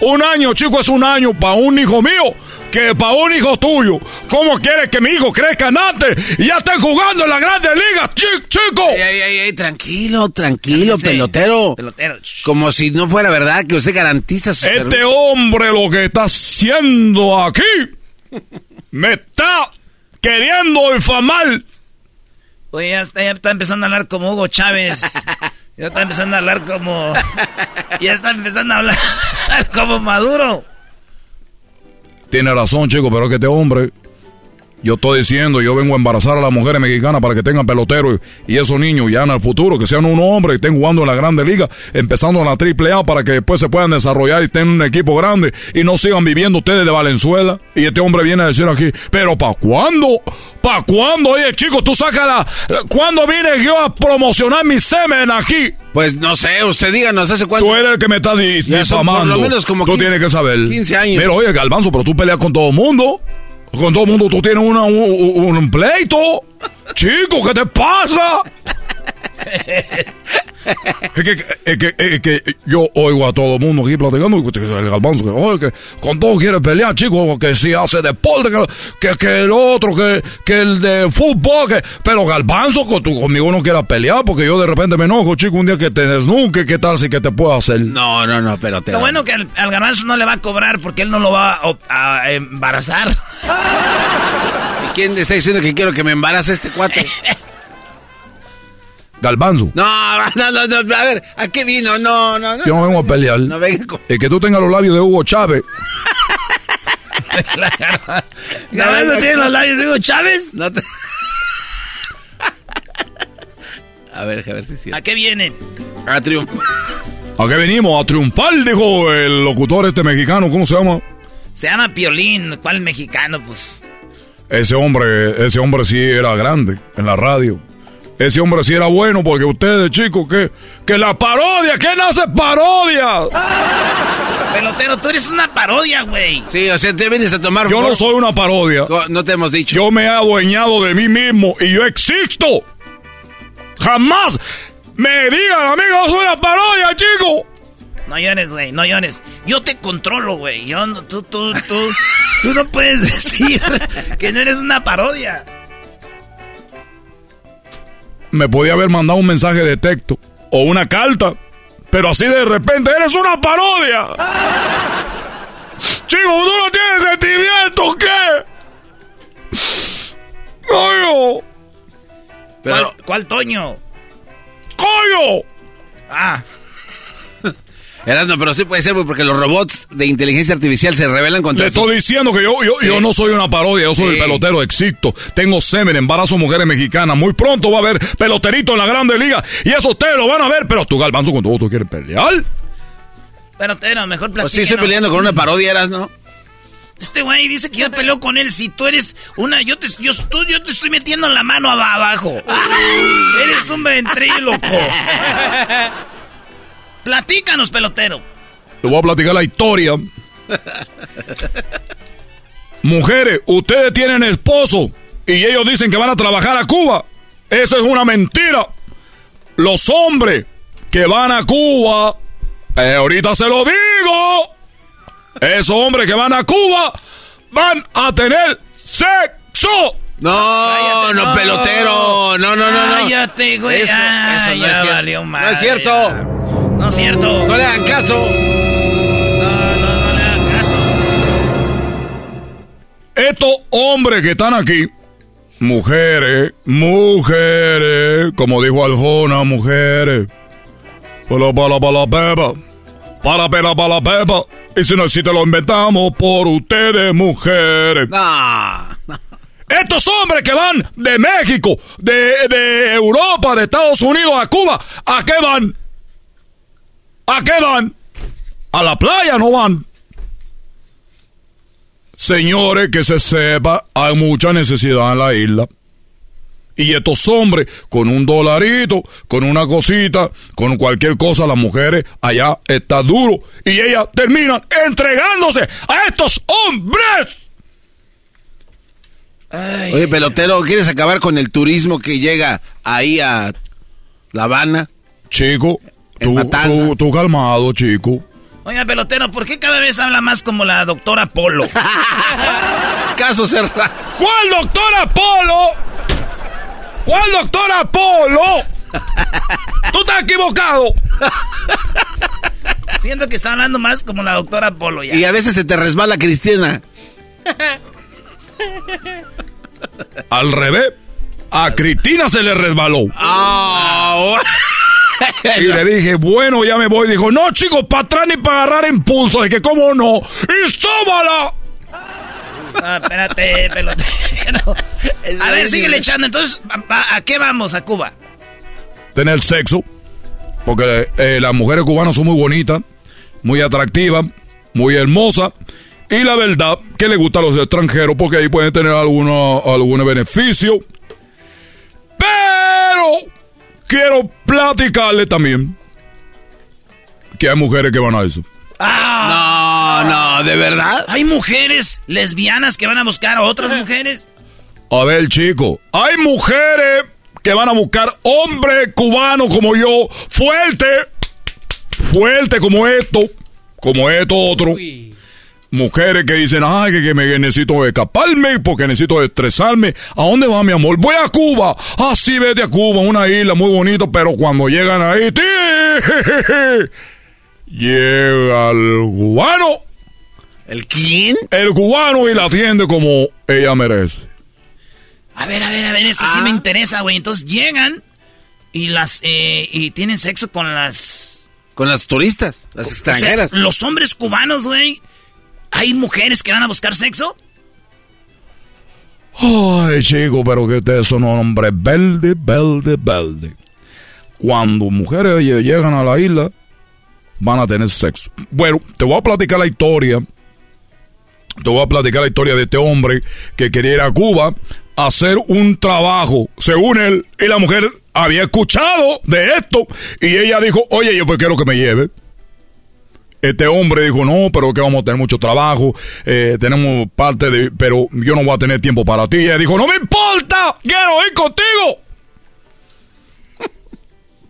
Un año, chico, es un año para un hijo mío que para un hijo tuyo. ¿Cómo quieres que mi hijo crezca antes y ya estén jugando en la grande liga, chi- chico? Ay, ay, ay, tranquilo, tranquilo, pelotero. Pelotero. Como si no fuera verdad que usted garantiza su Este servicio. hombre lo que está haciendo aquí me está queriendo infamar. Oye, ya está, ya está empezando a hablar como Hugo Chávez. Ya está empezando a hablar como. Ya está empezando a hablar como Maduro. Tiene razón, chico, pero es que este hombre, yo estoy diciendo, yo vengo a embarazar a las mujeres mexicanas para que tengan peloteros y, y esos niños ya en el futuro, que sean unos hombres que estén jugando en la grande liga, empezando en la triple A para que después se puedan desarrollar y tengan un equipo grande y no sigan viviendo ustedes de Valenzuela. Y este hombre viene a decir aquí, pero ¿para cuándo? ¿Para cuándo? Oye, chico, tú sacas la... ¿Cuándo vine yo a promocionar mi semen aquí? Pues no sé, usted díganos hace cuánto. Tú eres el que me está difamando. por lo menos como Tú 15 tienes que saber. 15 años. Mira, oye, Galvanzo, pero tú peleas con todo el mundo. Con todo el mundo tú tienes una- un, un pleito. Chico, ¿qué te pasa? Es, que, es, que, es que yo oigo a todo el mundo aquí platicando. El Galvanzo, que, oye, que con todo quiere pelear, chico. Que si hace deporte, que, que, que el otro, que, que el de fútbol. Que, pero Galvanzo, con, tú conmigo no quieras pelear porque yo de repente me enojo, chico. Un día que te desnuque, ¿qué tal si que te puedo hacer? No, no, no, pero te. Lo bueno que al, al garbanzo no le va a cobrar porque él no lo va a, a embarazar. ¿Y quién está diciendo que quiero que me embarace este cuate? Galvanzo. No, no, no, no, a ver, ¿a qué vino? No, no, no. Yo no vengo a pelear. No venga con- Es que tú tengas los labios de Hugo Chávez. ¿Garbanzo tiene los labios de Hugo Chávez? No te- A ver, a ver si sí. ¿A qué viene? A triunfar. ¿A qué venimos? A triunfar, dijo el locutor este mexicano. ¿Cómo se llama? Se llama Piolín. ¿Cuál mexicano? Pues. Ese hombre, ese hombre sí era grande en la radio. Ese hombre sí era bueno porque ustedes, chicos, que, que la parodia, ¿quién hace parodia? Pelotero, tú eres una parodia, güey. Sí, o sea, te vienes a tomar. Yo no soy una parodia. No te hemos dicho. Yo me he adueñado de mí mismo y yo existo. Jamás me digan, amigo, soy una parodia, chico. No llores, güey, no llores. Yo te controlo, güey. Yo no, tú, tú, tú, tú no puedes decir que no eres una parodia. Me podía haber mandado un mensaje de texto o una carta, pero así de repente eres una parodia. Chico, tú no tienes sentimientos, ¿qué? ¡Coño! Pero, ¿Cuál, cuál Toño? ¡Coño! Ah, Erasmo, pero sí puede ser, güey, porque los robots de inteligencia artificial se rebelan contra Le estoy sus- diciendo que yo, yo, Sí. yo no soy una parodia, yo soy Sí. el pelotero, existo. Tengo semen, embarazo mujeres mexicanas. Muy pronto va a haber peloterito en la grande liga. Y eso ustedes lo van a ver, pero tú, Galvanzo, con todo, ¿tú quieres pelear? pelotero, mejor Pues sí, estoy peleando con una parodia, Erasmo. Este güey dice que yo peleo con él. Si tú eres una. Yo te, yo, tú- yo te estoy metiendo la mano aba- abajo. eres un ventríloco. Platícanos, pelotero. Te voy a platicar la historia. Mujeres, ustedes tienen esposo y ellos dicen que van a trabajar a Cuba. Eso es una mentira. Los hombres que van a Cuba, eh, ahorita se lo digo, esos hombres que van a Cuba van a tener sexo. No, no, pelotero. No, no, no, no. Cállate, güey. Eso, Ah, eso no ya es cierto. valió No es cierto. No es cierto. No le hagan caso. Estos hombres que están aquí, mujeres, mujeres, como dijo Aljona, mujeres. Para, para, para, pepa. Para, para, para, pepa. Y si no existe, lo inventamos por ustedes, mujeres. Estos hombres que van de México, de, de Europa, de Estados Unidos a Cuba, ¿a qué van? ¿A qué van? A la playa no van. Señores, que se sepa, hay mucha necesidad en la isla. Y estos hombres, con un dolarito, con una cosita, con cualquier cosa, las mujeres allá está duro. Y ellas terminan entregándose a estos hombres. Oye, pelotero, ¿quieres acabar con el turismo que llega ahí a La Habana? Chico, tú, tú, tú calmado, chico. Oiga, pelotero, ¿por qué cada vez habla más como la doctora Polo? Caso cerrado. ¿Cuál doctora Polo? ¿Cuál doctora Polo? Tú estás equivocado. Siento que está hablando más como la doctora Polo ya. Y a veces se te resbala Cristina. Al revés, a Cristina se le resbaló. Ah, Y le dije, bueno, ya me voy. Dijo, no, chicos, para atrás ni para agarrar impulso. Dije, ¿cómo no? ¡Y sóbala! Ah, espérate, pelotero. A ver, síguele echando. Entonces, ¿a, qué vamos a Cuba? Tener sexo. Porque eh, las mujeres cubanas son muy bonitas, muy atractivas, muy hermosas. Y la verdad, que le gusta a los extranjeros porque ahí pueden tener algunos algún beneficio. Pero quiero platicarle también que hay mujeres que van a eso. Ah. No, no, ¿de verdad? ¿Hay mujeres lesbianas que van a buscar a otras mujeres? A ver, chico, hay mujeres que van a buscar hombre cubano como yo, fuerte, fuerte como esto, como esto otro. Mujeres que dicen, ay, que, que me necesito escaparme porque necesito estresarme. ¿A dónde va mi amor? Voy a Cuba. Ah, sí, vete a Cuba, una isla muy bonita, pero cuando llegan ahí, ¡tí! llega el cubano. ¿El quién? El cubano y la atiende como ella merece. A ver, a ver, a ver, este sí me interesa, güey. Entonces llegan y las eh, y tienen sexo con las Con las turistas, las o sea, extranjeras. los hombres cubanos, güey. ¿Hay mujeres que van a buscar sexo? Ay, chico, pero que ustedes son hombres verde, verde, verde. Cuando mujeres lle- llegan a la isla, van a tener sexo. Bueno, te voy a platicar la historia. Te voy a platicar la historia de este hombre que quería ir a Cuba a hacer un trabajo, según él, y la mujer había escuchado de esto, y ella dijo, oye, yo pues quiero que me lleve. Este hombre dijo, no, pero que vamos a tener mucho trabajo, eh, tenemos parte de, pero yo no voy a tener tiempo para ti. Y ella dijo, no me importa, quiero ir contigo.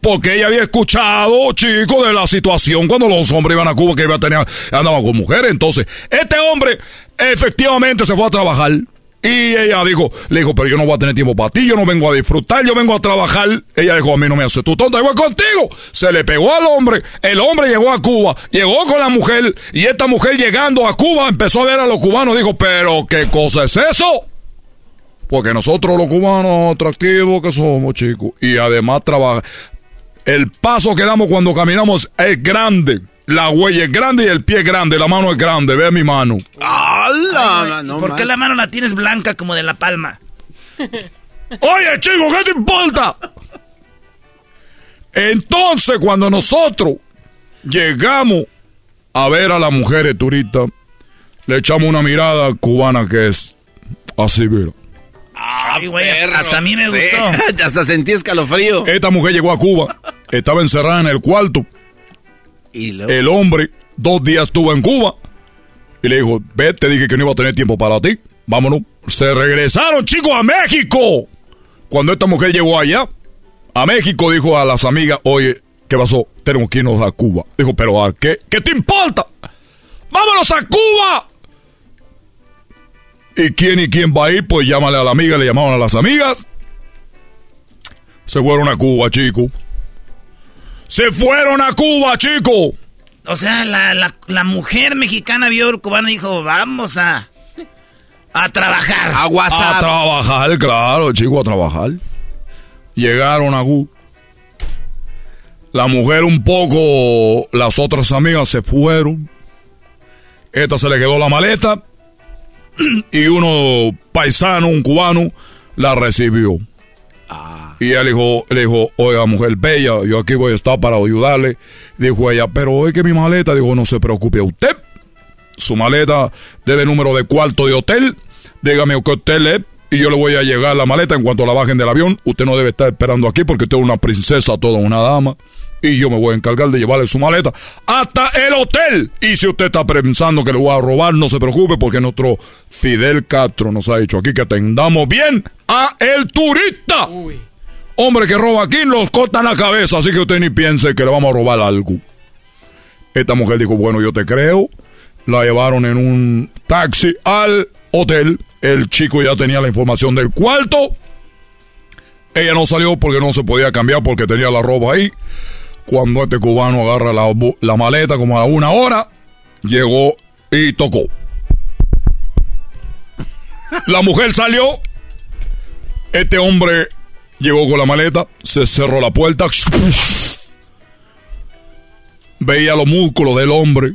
Porque ella había escuchado, chicos, de la situación cuando los hombres iban a Cuba, que iba a tener, andaban con mujeres. Entonces, este hombre efectivamente se fue a trabajar. Y ella dijo, le dijo, pero yo no voy a tener tiempo para ti, yo no vengo a disfrutar, yo vengo a trabajar. Ella dijo, a mí no me hace tú tonta, yo voy contigo. Se le pegó al hombre, el hombre llegó a Cuba, llegó con la mujer, y esta mujer llegando a Cuba empezó a ver a los cubanos, dijo, pero ¿qué cosa es eso? Porque nosotros los cubanos atractivos que somos, chicos, y además trabaja. El paso que damos cuando caminamos es grande. La huella es grande y el pie es grande, la mano es grande. Ve mi mano. ¡Hala! ¿Por qué la mano la tienes blanca como de la palma? Oye, chico, ¿qué te importa? Entonces, cuando nosotros llegamos a ver a las mujeres turistas, le echamos una mirada cubana que es así, mira. Ay, güey, hasta, hasta a mí me Sí, gustó. Hasta sentí escalofrío. Esta mujer llegó a Cuba, estaba encerrada en el cuarto. El hombre dos días estuvo en Cuba y le dijo, ve, te dije que no iba a tener tiempo para ti, vámonos. Se regresaron, chicos, a México. Cuando esta mujer llegó allá, a México, dijo a las amigas, oye, ¿qué pasó? Tenemos que irnos a Cuba. Dijo, pero ¿a qué? ¿Qué te importa? ¡Vámonos a Cuba! ¿Y quién y quién va a ir? Pues llámale a la amiga, le llamaron a las amigas. Se fueron a Cuba, chico. Se fueron a Cuba, chico. O sea, la, la, la mujer mexicana vio al cubano y dijo, vamos a... A trabajar. A WhatsApp. A trabajar, claro, chico, a trabajar. Llegaron a Cuba. La mujer un poco, las otras amigas se fueron. Esta se le quedó la maleta y uno paisano, un cubano, la recibió. Y él dijo, le dijo, oiga, mujer bella, yo aquí voy a estar para ayudarle. Dijo ella, pero hoy que mi maleta, dijo, no se preocupe usted. Su maleta debe número de cuarto de hotel. Dígame qué hotel es y yo le voy a llegar la maleta en cuanto la bajen del avión. Usted no debe estar esperando aquí porque usted es una princesa, toda una dama. Y yo me voy a encargar de llevarle su maleta hasta el hotel. Y si usted está pensando que le voy a robar, no se preocupe porque nuestro Fidel Castro nos ha dicho aquí que atendamos bien a el turista. Hombre que roba aquí nos cortan la cabeza, así que usted ni piense que le vamos a robar algo. Esta mujer dijo, bueno, yo te creo. La llevaron en un taxi al hotel. El chico ya tenía la información del cuarto. Ella no salió porque no se podía cambiar porque tenía la ropa ahí. Cuando este cubano agarra la, la maleta como a una hora, llegó y tocó. La mujer salió. Este hombre llegó con la maleta, se cerró la puerta. Veía los músculos del hombre.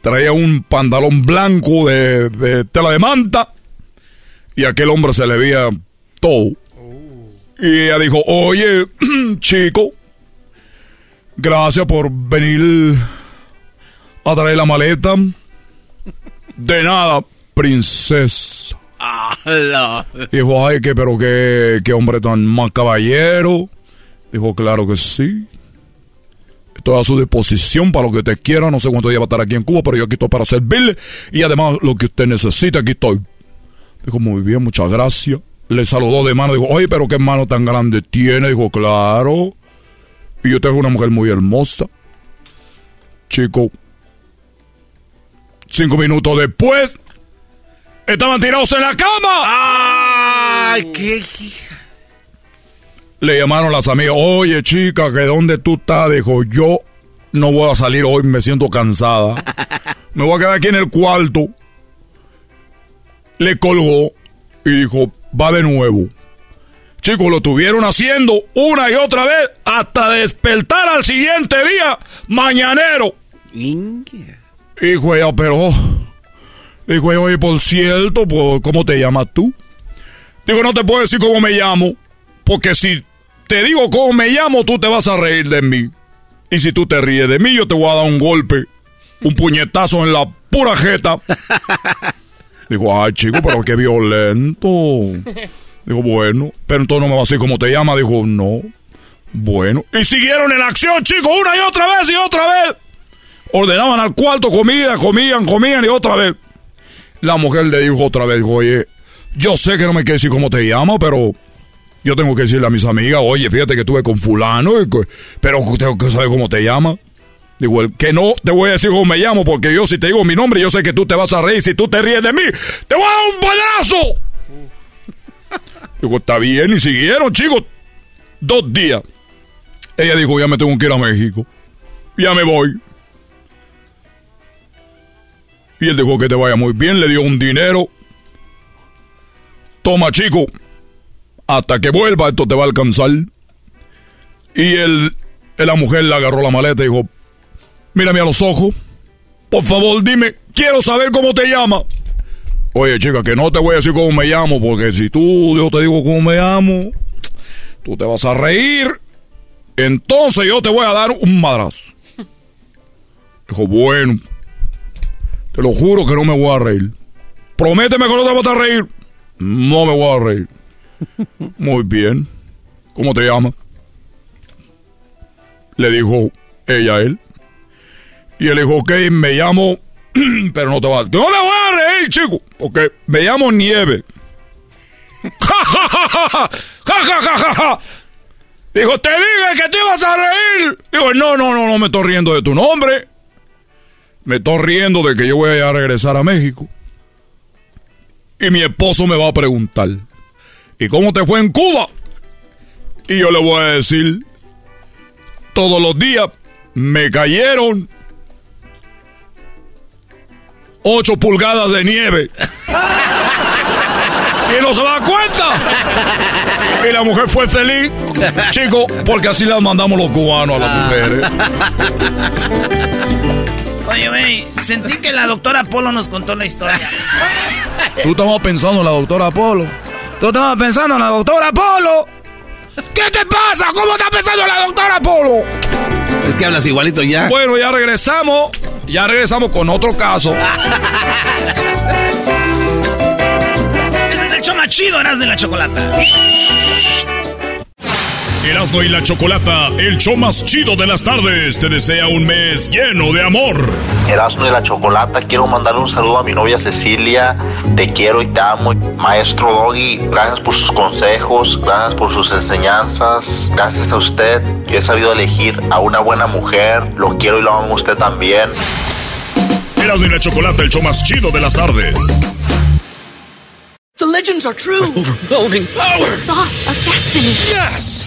Traía un pantalón blanco de, tela de manta. Y aquel hombre se le veía todo. Y ella dijo, oye, chico, gracias por venir a traer la maleta. De nada, princesa. Dijo, ay, que, pero qué, qué hombre tan más caballero. Dijo, claro que sí. Estoy a su disposición para lo que usted quiera. No sé cuánto días va a estar aquí en Cuba, pero yo aquí estoy para servirle. Y además, lo que usted necesita, aquí estoy. Dijo, muy bien, muchas gracias. Le saludó de mano. Dijo, oye, pero qué mano tan grande tiene. Dijo, claro. Y yo tengo una mujer muy hermosa. Chico. Cinco minutos después. Estaban tirados en la cama. Ay, qué Le llamaron las amigas, oye chica, que dónde tú estás, dijo, yo no voy a salir hoy, me siento cansada. Me voy a quedar aquí en el cuarto. Le colgó y dijo, va de nuevo. Chicos, lo tuvieron haciendo una y otra vez hasta despertar al siguiente día, mañanero. Dijo ella, pero... Dijo oye, por cierto, pues, ¿cómo te llamas tú? Digo, no te puedo decir cómo me llamo, porque si te digo cómo me llamo, tú te vas a reír de mí. Y si tú te ríes de mí, yo te voy a dar un golpe, un puñetazo en la pura jeta. Digo, ay, chico, pero qué violento. Digo, bueno, pero entonces no me va a decir cómo te llama. Dijo, no. Bueno. Y siguieron en acción, chicos, una y otra vez y otra vez. Ordenaban al cuarto comida, comían, comían y otra vez. La mujer le dijo otra vez, oye, yo sé que no me quieres decir cómo te llamo, pero yo tengo que decirle a mis amigas, oye, fíjate que estuve con fulano, pero tengo que saber cómo te llama. Digo, que no te voy a decir cómo me llamo, porque yo si te digo mi nombre, yo sé que tú te vas a reír. Si tú te ríes de mí, te voy a dar un payaso. Digo, está bien, y siguieron, chicos. Dos días. Ella dijo, ya me tengo que ir a México. Ya me voy. Y él dijo que te vaya muy bien, le dio un dinero. Toma, chico. Hasta que vuelva, esto te va a alcanzar. Y él, la mujer le agarró la maleta y dijo, mírame a los ojos. Por favor, dime, quiero saber cómo te llamas. Oye, chica, que no te voy a decir cómo me llamo, porque si tú, yo te digo cómo me llamo, tú te vas a reír. Entonces yo te voy a dar un madrazo. Dijo, bueno, te lo juro que no me voy a reír. Prométeme que no te vas a reír. No me voy a reír. Muy bien. ¿Cómo te llamas? Le dijo ella a él. Y él dijo, ok, me llamo... pero no te vas. No me voy a reír, chico. Porque me llamo Nieve. ¡Ja, ja, ja, ja, ja! ¡Ja, ja, ja, ja, ja! Dijo, te dije que te ibas a reír. Digo, no, no, no, no me estoy riendo de tu nombre. Me estoy riendo de que yo voy a regresar a México. Y mi esposo me va a preguntar, ¿y cómo te fue en Cuba? Y yo le voy a decir, todos los días me cayeron 8 pulgadas de nieve. y no se da cuenta. Y la mujer fue feliz, chico, porque así las mandamos los cubanos a las mujeres. Oye, güey, sentí que la doctora Polo nos contó la historia. Tú estabas pensando en la doctora Polo. Tú estabas pensando en la doctora Polo. ¿Qué te pasa? ¿Cómo estás pensando en la doctora Polo? Es que hablas igualito ya. Bueno, ya regresamos. Ya regresamos con otro caso. Ese es el más chido, Erasmo de la Chocolata. Erasmo y la Chocolata, el show más chido de las tardes, te desea un mes lleno de amor. Erasmo y la Chocolata, quiero mandarle un saludo a mi novia Cecilia. Te quiero y te amo, maestro Doggy. Gracias por sus consejos, gracias por sus enseñanzas. Gracias a usted, yo he sabido elegir a una buena mujer. Lo quiero y lo amo a usted también. Erasmo y la Chocolata, el show más chido de las tardes. The legends are true. Overwhelming power! The sauce of destiny. Yes!